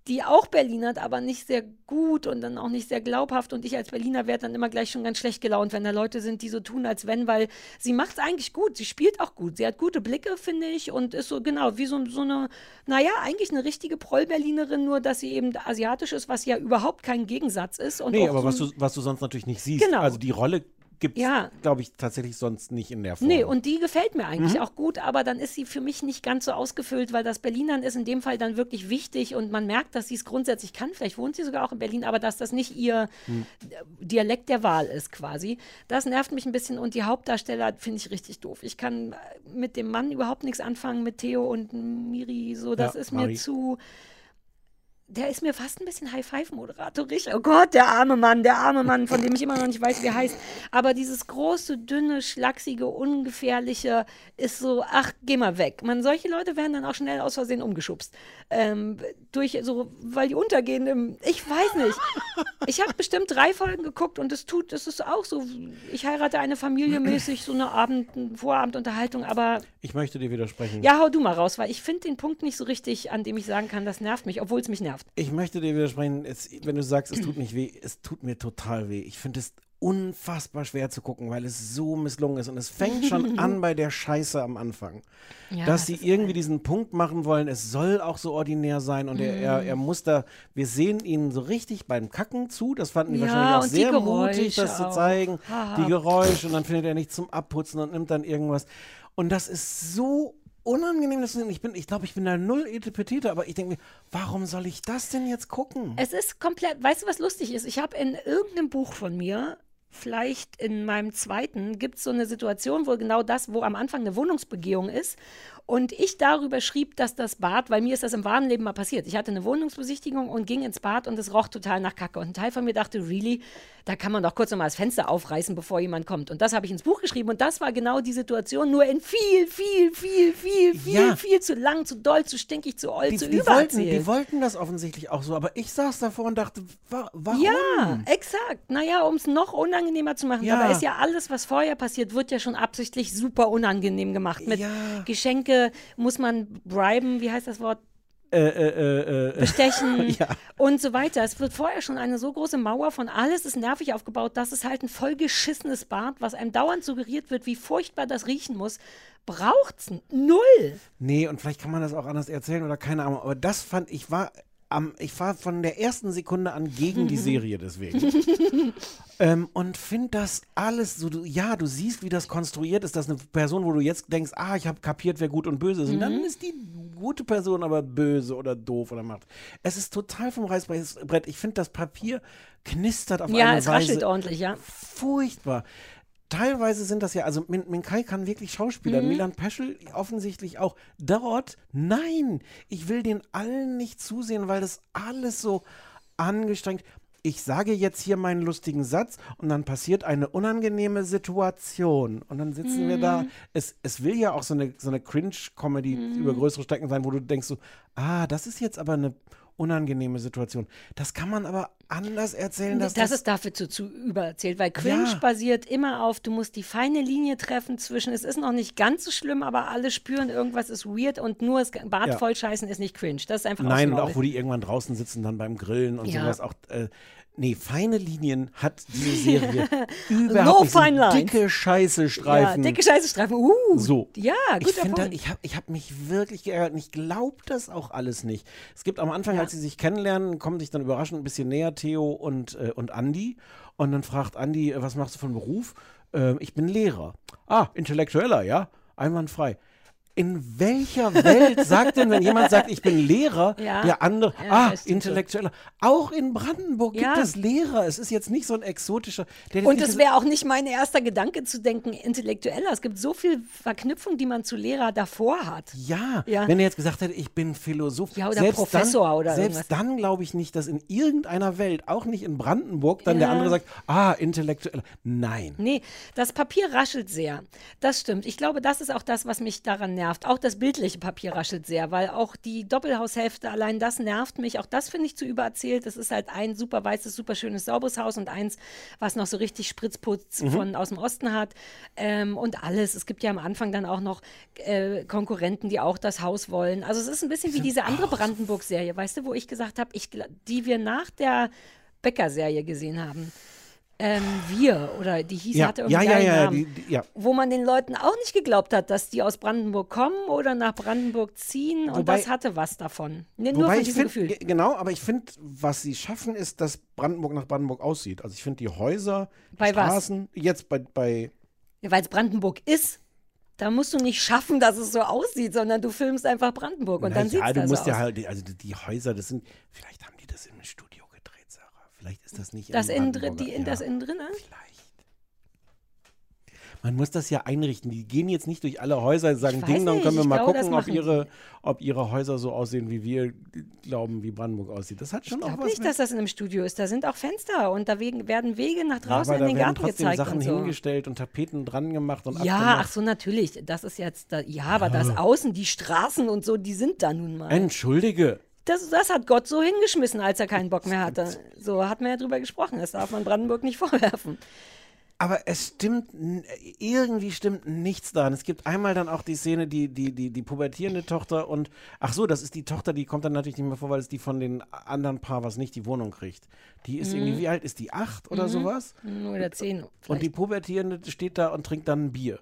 die auch Berlin hat, aber nicht sehr gut und dann auch nicht sehr glaubhaft. Und ich als Berliner werde dann immer gleich schon ganz schlecht gelaunt, wenn da Leute sind, die so tun, als wenn, weil sie macht es eigentlich gut. Sie spielt auch gut. Sie hat gute Blicke, finde ich, und ist so, genau, wie so, so eine, naja, eigentlich eine richtige Proll-Berlinerin, nur dass sie eben asiatisch ist, was ja überhaupt kein Gegensatz ist. Und nee, aber so was du, was du sonst natürlich nicht siehst. Genau. Also die Rolle gibt es, Ja. glaube ich, tatsächlich sonst nicht in der Form. Nee, und die gefällt mir eigentlich Mhm. auch gut, aber dann ist sie für mich nicht ganz so ausgefüllt, weil das Berlinern ist in dem Fall dann wirklich wichtig und man merkt, dass sie es grundsätzlich kann. Vielleicht wohnt sie sogar auch in Berlin, aber dass das nicht ihr Hm. Dialekt der Wahl ist quasi. Das nervt mich ein bisschen und die Hauptdarsteller finde ich richtig doof. Ich kann mit dem Mann überhaupt nichts anfangen, mit Theo und Miri, so, das Ja, ist mir zu der ist mir fast ein bisschen High-Five-Moderatorisch. Oh Gott, der arme Mann, der arme Mann, von dem ich immer noch nicht weiß, wie er heißt. Aber dieses große, dünne, schlachsige, ungefährliche ist so, ach, geh mal weg. Man, solche Leute werden dann auch schnell aus Versehen umgeschubst. Ähm, durch so, weil die untergehen im, ich weiß nicht. Ich habe bestimmt drei Folgen geguckt und es tut, es ist auch so, ich heirate eine Familie mäßig, so eine Abend, Vorabendunterhaltung, aber Ich möchte dir widersprechen. ja, hau du mal raus, weil ich finde den Punkt nicht so richtig, an dem ich sagen kann, das nervt mich, obwohl es mich nervt. Ich möchte dir widersprechen, es, wenn du sagst, es tut nicht weh, es tut mir total weh. Ich finde es unfassbar schwer zu gucken, weil es so misslungen ist. Und es fängt schon an bei der Scheiße am Anfang. Ja, dass das sie irgendwie diesen Punkt machen wollen, es soll auch so ordinär sein. Und er, er, Mhm. er muss da, wir sehen ihn so richtig beim Kacken zu. Das fanden die Ja, wahrscheinlich auch sehr mutig, das zu auch. zeigen. Haha. Die Geräusche. Und dann findet er nicht zum Abputzen und nimmt dann irgendwas. Und das ist so unangenehm, das zu sehen. Ich bin, ich glaube, ich bin da null Etepetete, aber ich denke mir, warum soll ich das denn jetzt gucken? Es ist komplett, weißt du, was lustig ist? Ich habe in irgendeinem Buch von mir, vielleicht in meinem zweiten, gibt es so eine Situation, wo genau das, wo am Anfang eine Wohnungsbegehung ist. Und ich darüber schrieb, dass das Bad, weil mir ist das im wahren Leben mal passiert. Ich hatte eine Wohnungsbesichtigung und ging ins Bad und es roch total nach Kacke. Und ein Teil von mir dachte, really, da kann man doch kurz nochmal das Fenster aufreißen, bevor jemand kommt. Und das habe ich ins Buch geschrieben. Und das war genau die Situation, nur in viel, viel, viel, viel, viel, Ja. viel zu lang, zu doll, zu stinkig, zu oll, Die, zu die, wollten, die wollten das offensichtlich auch so, aber ich saß davor und dachte, wa warum? Ja, exakt. Naja, um es noch unangenehmer zu machen. Ja. Aber ist ja alles, was vorher passiert, wird ja schon absichtlich super unangenehm gemacht. Mit Ja. Geschenke muss man briben, wie heißt das Wort? Äh, äh, äh, äh. Bestechen ja. und so weiter. Es wird vorher schon eine so große Mauer von alles ist nervig aufgebaut, dass es halt ein vollgeschissenes Bad, was einem dauernd suggeriert wird, wie furchtbar das riechen muss, braucht's null. Nee, und vielleicht kann man das auch anders erzählen oder keine Ahnung, aber das fand ich war am, ich war von der ersten Sekunde an gegen die Serie deswegen. ähm, und finde das alles so, du, ja, du siehst, wie das konstruiert ist, dass eine Person, wo du jetzt denkst, ah, ich habe kapiert, wer gut und böse ist. Und dann Mhm. ist die gute Person aber böse oder doof oder macht. Es ist total vom Reißbrett. Ich finde, das Papier knistert auf ja, eine es Weise. raschelt ordentlich, ja. furchtbar. Teilweise sind das ja, also Min Minkai kann wirklich Schauspieler, Mhm. Milan Peschel offensichtlich auch. Dort, nein, ich will den allen nicht zusehen, weil das alles so angestrengt. Ich sage jetzt hier meinen lustigen Satz und dann passiert eine unangenehme Situation. Und dann sitzen wir da. Mhm. Es, es will ja auch so eine, so eine Cringe-Comedy Mhm. über größere Strecken sein, wo du denkst so, ah, das ist jetzt aber eine unangenehme Situation. Das kann man aber anders erzählen, dass das, das, ist dafür zu, zu übererzählt, weil Cringe Ja. basiert immer auf, du musst die feine Linie treffen zwischen, es ist noch nicht ganz so schlimm, aber alle spüren, irgendwas ist weird und nur das Bad Ja. vollscheißen ist nicht cringe. Das ist einfach Nein, und auch wo die irgendwann draußen sitzen, dann beim Grillen und Ja. sowas auch. Äh, nee, feine Linien hat diese Serie überhaupt No nicht. So fine lines. Dicke Scheiße-Streifen. Ja, dicke Scheißestreifen. Uh, So. Ja, ich guter finde, Punkt. ich habe ich hab mich wirklich geärgert und ich glaube das auch alles nicht. Es gibt am Anfang, als sie sich kennenlernen, kommen sich dann überraschend ein bisschen näher Theo und, äh, und Andi. Und dann fragt Andi, äh, was machst du einen Beruf? Ähm, ich bin Lehrer. Ah, Intellektueller, ja? Einwandfrei. In welcher Welt sagt denn, wenn jemand sagt, ich bin Lehrer, Ja. der andere, Ja, ah, Intellektueller. Auch in Brandenburg gibt es Lehrer. Es ist jetzt nicht so ein exotischer. Und es wäre auch nicht mein erster Gedanke zu denken, intellektueller. Es gibt so viel Verknüpfung, die man zu Lehrer davor hat. Ja, wenn er jetzt gesagt hätte, ich bin Philosoph. Ja, oder selbst Professor dann, oder Selbst irgendwas. dann glaube ich nicht, dass in irgendeiner Welt, auch nicht in Brandenburg, dann der andere sagt, ah, intellektuell. Nein. Nee, das Papier raschelt sehr. Das stimmt. Ich glaube, das ist auch das, was mich daran nervt. Auch das bildliche Papier raschelt sehr, weil auch die Doppelhaushälfte, allein das nervt mich. Auch das finde ich zu übererzählt. Das ist halt ein super weißes, super schönes, sauberes Haus und eins, was noch so richtig Spritzputz Mhm. von aus dem Osten hat. Ähm, und alles. Es gibt ja am Anfang dann auch noch äh, Konkurrenten, die auch das Haus wollen. Also es ist ein bisschen wie diese andere Brandenburg-Serie, weißt du, wo ich gesagt habe, die wir nach der Becker-Serie gesehen haben. Ähm, wir, oder die hieß, Ja, hatte ja, irgendwie ja, einen ja, Namen. die- die- ja. Wo man den Leuten auch nicht geglaubt hat, dass die aus Brandenburg kommen oder nach Brandenburg ziehen. Und Wobei- das hatte was davon. Nee, nur von diesem finde, Gefühl. genau, aber ich finde, was sie schaffen, ist, dass Brandenburg nach Brandenburg aussieht. Also ich finde die Häuser, Bei was? Straßen, jetzt bei, bei Ja, Weil es Brandenburg ist. Da musst du nicht schaffen, dass es so aussieht, sondern du filmst einfach Brandenburg und Na dann sieht ja, es du da musst so ja aus. halt, also die, Häuser, das sind, vielleicht haben die das im Studio. Vielleicht ist das nicht Das in innen drin, die ja. das innen drin? ne? Man muss das ja einrichten. Die gehen jetzt nicht durch alle Häuser und sagen, Ich Ding, dann können wir ich mal glaube, gucken, ob ihre, ob ihre Häuser so aussehen, wie wir glauben, wie Brandenburg aussieht. Das hat schon Ich auch glaube was nicht, mit- dass das in einem Studio ist. Da sind auch Fenster und da werden Wege nach Ja, draußen aber in den Garten gezeigt Sachen und so. hingestellt und Tapeten dran gemacht und Ja, abgemacht. ach so, natürlich. Das ist jetzt, da, ja, aber das Ja. Außen, die Straßen und so, die sind da nun mal. Entschuldige. Das, das hat Gott so hingeschmissen, als er keinen Bock mehr hatte. So hat man ja drüber gesprochen. Das darf man Brandenburg nicht vorwerfen. Aber es stimmt, irgendwie stimmt nichts daran. Es gibt einmal dann auch die Szene, die, die, die, die pubertierende Tochter und, ach so, das ist die Tochter, die kommt dann natürlich nicht mehr vor, weil es die von den anderen Paar, was nicht die Wohnung kriegt. Die ist Mhm. irgendwie, wie alt ist die? Acht oder Mhm. sowas? Oder zehn. Und die Pubertierende steht da und trinkt dann ein Bier.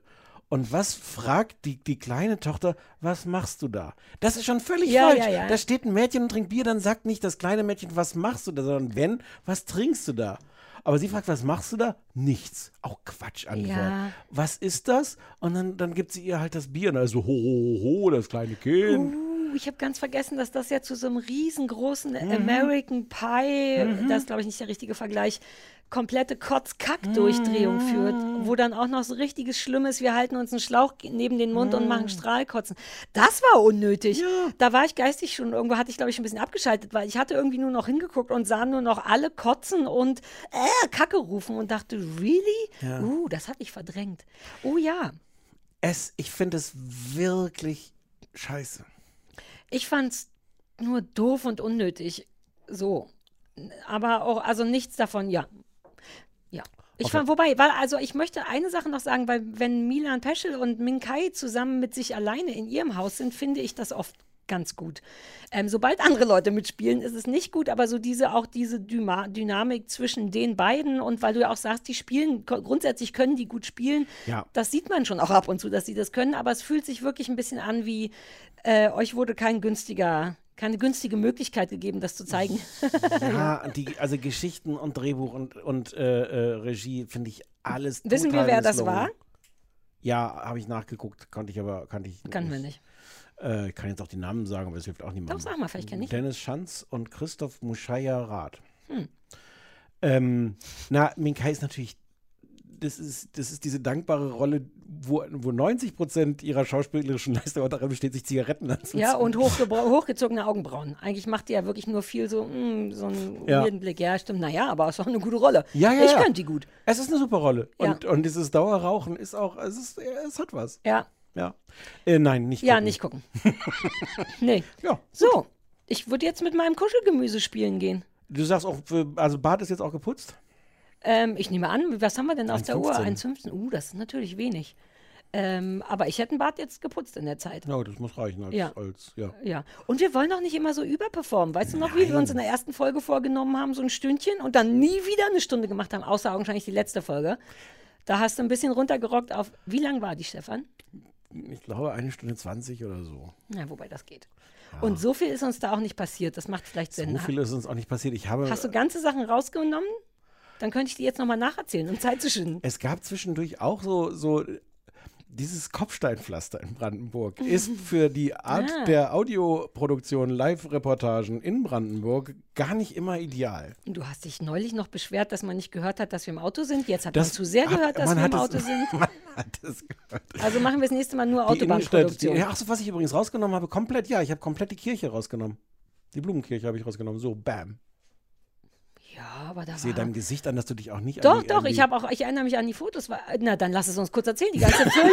Und was fragt die, die kleine Tochter, was machst du da? Das ist schon völlig Ja, falsch. ja, ja. Da steht ein Mädchen und trinkt Bier, dann sagt nicht das kleine Mädchen, was machst du da, sondern wenn, was trinkst du da? Aber sie fragt, was machst du da? Nichts. Auch Quatsch Antwort. Ja. Was ist das? Und dann, dann gibt sie ihr halt das Bier. Und also, ho, ho, ho, das kleine Kind. Uh, ich habe ganz vergessen, dass das ja zu so einem riesengroßen Mhm. American Pie, das ist glaube ich nicht der richtige Vergleich, komplette Kotz-Kack-Durchdrehung Mhm. führt, wo dann auch noch so richtiges Schlimmes, wir halten uns einen Schlauch neben den Mund und Mhm. machen Strahlkotzen. Das war unnötig. Da war ich geistig schon, irgendwo hatte ich glaube ich ein bisschen abgeschaltet, weil ich hatte irgendwie nur noch hingeguckt und sah nur noch alle kotzen und äh, Kacke rufen und dachte, really? Ja. Uh, das hatte ich verdrängt. Oh ja. Es, ich finde es wirklich scheiße. Ich fand's nur doof und unnötig. So. Aber auch, also nichts davon, ja. Ja. Ich Okay. fand, wobei, weil, also ich möchte eine Sache noch sagen, weil wenn Milan Peschel und Minkai zusammen mit sich alleine in ihrem Haus sind, finde ich das oft ganz gut. Ähm, sobald andere Leute mitspielen, ist es nicht gut, aber so diese, auch diese Dyma Dynamik zwischen den beiden und weil du ja auch sagst, die spielen, grundsätzlich können die gut spielen, Ja. das sieht man schon auch ab und zu, dass sie das können, aber es fühlt sich wirklich ein bisschen an wie, äh, euch wurde kein günstiger, keine günstige Möglichkeit gegeben, das zu zeigen. Ja, die, also Geschichten und Drehbuch und, und äh, äh, Regie finde ich alles Wissen wir, wer das war? Ja, habe ich nachgeguckt, konnte ich aber, kannte ich Kann man nicht. Äh, ich kann jetzt auch die Namen sagen, aber es hilft auch niemandem. Doch, sag mal, vielleicht kenn ich. Dennis Schanz und Christoph Muschaya Rath. Hm. Ähm, na, Minkai ist natürlich, das ist, das ist diese dankbare Rolle, wo, wo 90 Prozent ihrer schauspielerischen Leistung darin besteht, sich Zigaretten anzuziehen. Ja, und hochgezogene Augenbrauen. Eigentlich macht die ja wirklich nur viel so, mm, so einen Ja. Blick. Ja, stimmt. Naja, aber ist auch eine gute Rolle. Ja, ja, ich ja. könnte die gut. Es ist eine super Rolle. Ja. Und, und dieses Dauerrauchen ist auch, es, ist, es hat was. Ja. Ja. Äh, nein, nicht Ja, gucken. nicht gucken. nee. Ja. So, ich würde jetzt mit meinem Kuschelgemüse spielen gehen. Du sagst auch, also Bad ist jetzt auch geputzt? Ähm, ich nehme an, was haben wir denn auf der Uhr? 1,15. 1,15. Uh, das ist natürlich wenig. Ähm, aber ich hätte ein Bad jetzt geputzt in der Zeit. Ja, das muss reichen als, Ja. als ja. Ja, und wir wollen doch nicht immer so überperformen. Weißt du noch, wie wir uns in der ersten Folge vorgenommen haben, so ein Stündchen und dann nie wieder eine Stunde gemacht haben, außer augenscheinlich die letzte Folge. Da hast du ein bisschen runtergerockt auf, wie lang war die, Stefan? Ich glaube, eine Stunde 20 oder so. Ja, wobei das geht. Und so viel ist uns da auch nicht passiert. Das macht vielleicht Sinn. So viel ist uns auch nicht passiert. Ich habe, Hast du ganze Sachen rausgenommen? Dann könnte ich die jetzt nochmal nacherzählen, um Zeit zu schinden. es gab zwischendurch auch so, so dieses Kopfsteinpflaster in Brandenburg ist für die Art Ah. der Audioproduktion, Live-Reportagen in Brandenburg gar nicht immer ideal. Du hast dich neulich noch beschwert, dass man nicht gehört hat, dass wir im Auto sind. Jetzt hat Das man zu sehr hat- gehört, dass wir im es- Auto sind. Man hat es gehört. Also machen wir das nächste Mal nur Die die, Autobahnproduktion. ja, ach so, was ich übrigens rausgenommen habe, komplett, ja, ich habe komplett die Kirche rausgenommen. Die Blumenkirche habe ich rausgenommen. So, bam. Ja, aber da Ich sehe deinem Gesicht an, dass du dich auch nicht Doch, an die, doch, an die, ich habe auch, ich erinnere mich an die Fotos. Na, dann lass es uns kurz erzählen. Die ganze Kirche,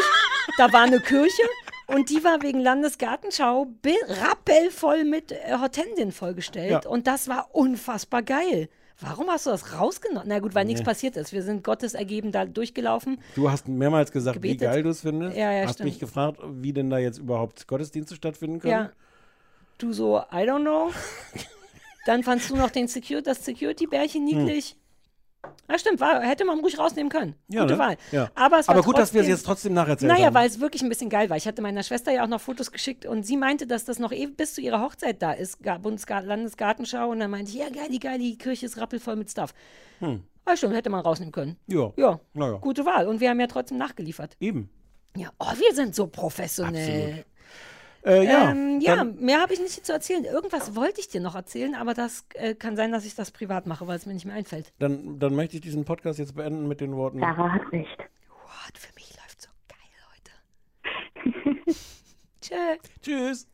da war eine Kirche und die war wegen Landesgartenschau rappelvoll mit äh, Hortensien vollgestellt Ja. und das war unfassbar geil. Warum hast du das rausgenommen? Na gut, weil nichts Nee. passiert ist. Wir sind Gottes ergeben da durchgelaufen. Du hast mehrmals gesagt, Gebetet. wie geil du es findest. Ja, ja, hast stimmt. mich gefragt, wie denn da jetzt überhaupt Gottesdienste stattfinden können. Ja. Du so, I don't know. Dann fandst du noch den Secure, das Security-Bärchen niedlich. Ja, stimmt, war, hätte man ruhig rausnehmen können. Ja, Gute ne? Wahl. Ja. Aber, es war Aber gut, dass wir es trotzdem- jetzt trotzdem nacherzählt Naja, haben. weil es wirklich ein bisschen geil war. Ich hatte meiner Schwester ja auch noch Fotos geschickt und sie meinte, dass das noch eh bis zu ihrer Hochzeit da ist, Ga- Bundesga Landesgartenschau. Und dann meinte ich, ja, geil, die geil, die Kirche ist rappelvoll mit Stuff. Hm. Ja, stimmt, hätte man rausnehmen können. Ja. Ja, Naja. gute Wahl. Und wir haben ja trotzdem nachgeliefert. Eben. Ja, oh, wir sind so professionell. Äh, ja, ähm, ja mehr habe ich nicht zu erzählen. Irgendwas wollte ich dir noch erzählen, aber das äh, kann sein, dass ich das privat mache, weil es mir nicht mehr einfällt. Dann, dann möchte ich diesen Podcast jetzt beenden mit den Worten. Sarah hat nicht. What? Für mich läuft so geil heute. Tschö. Tschüss.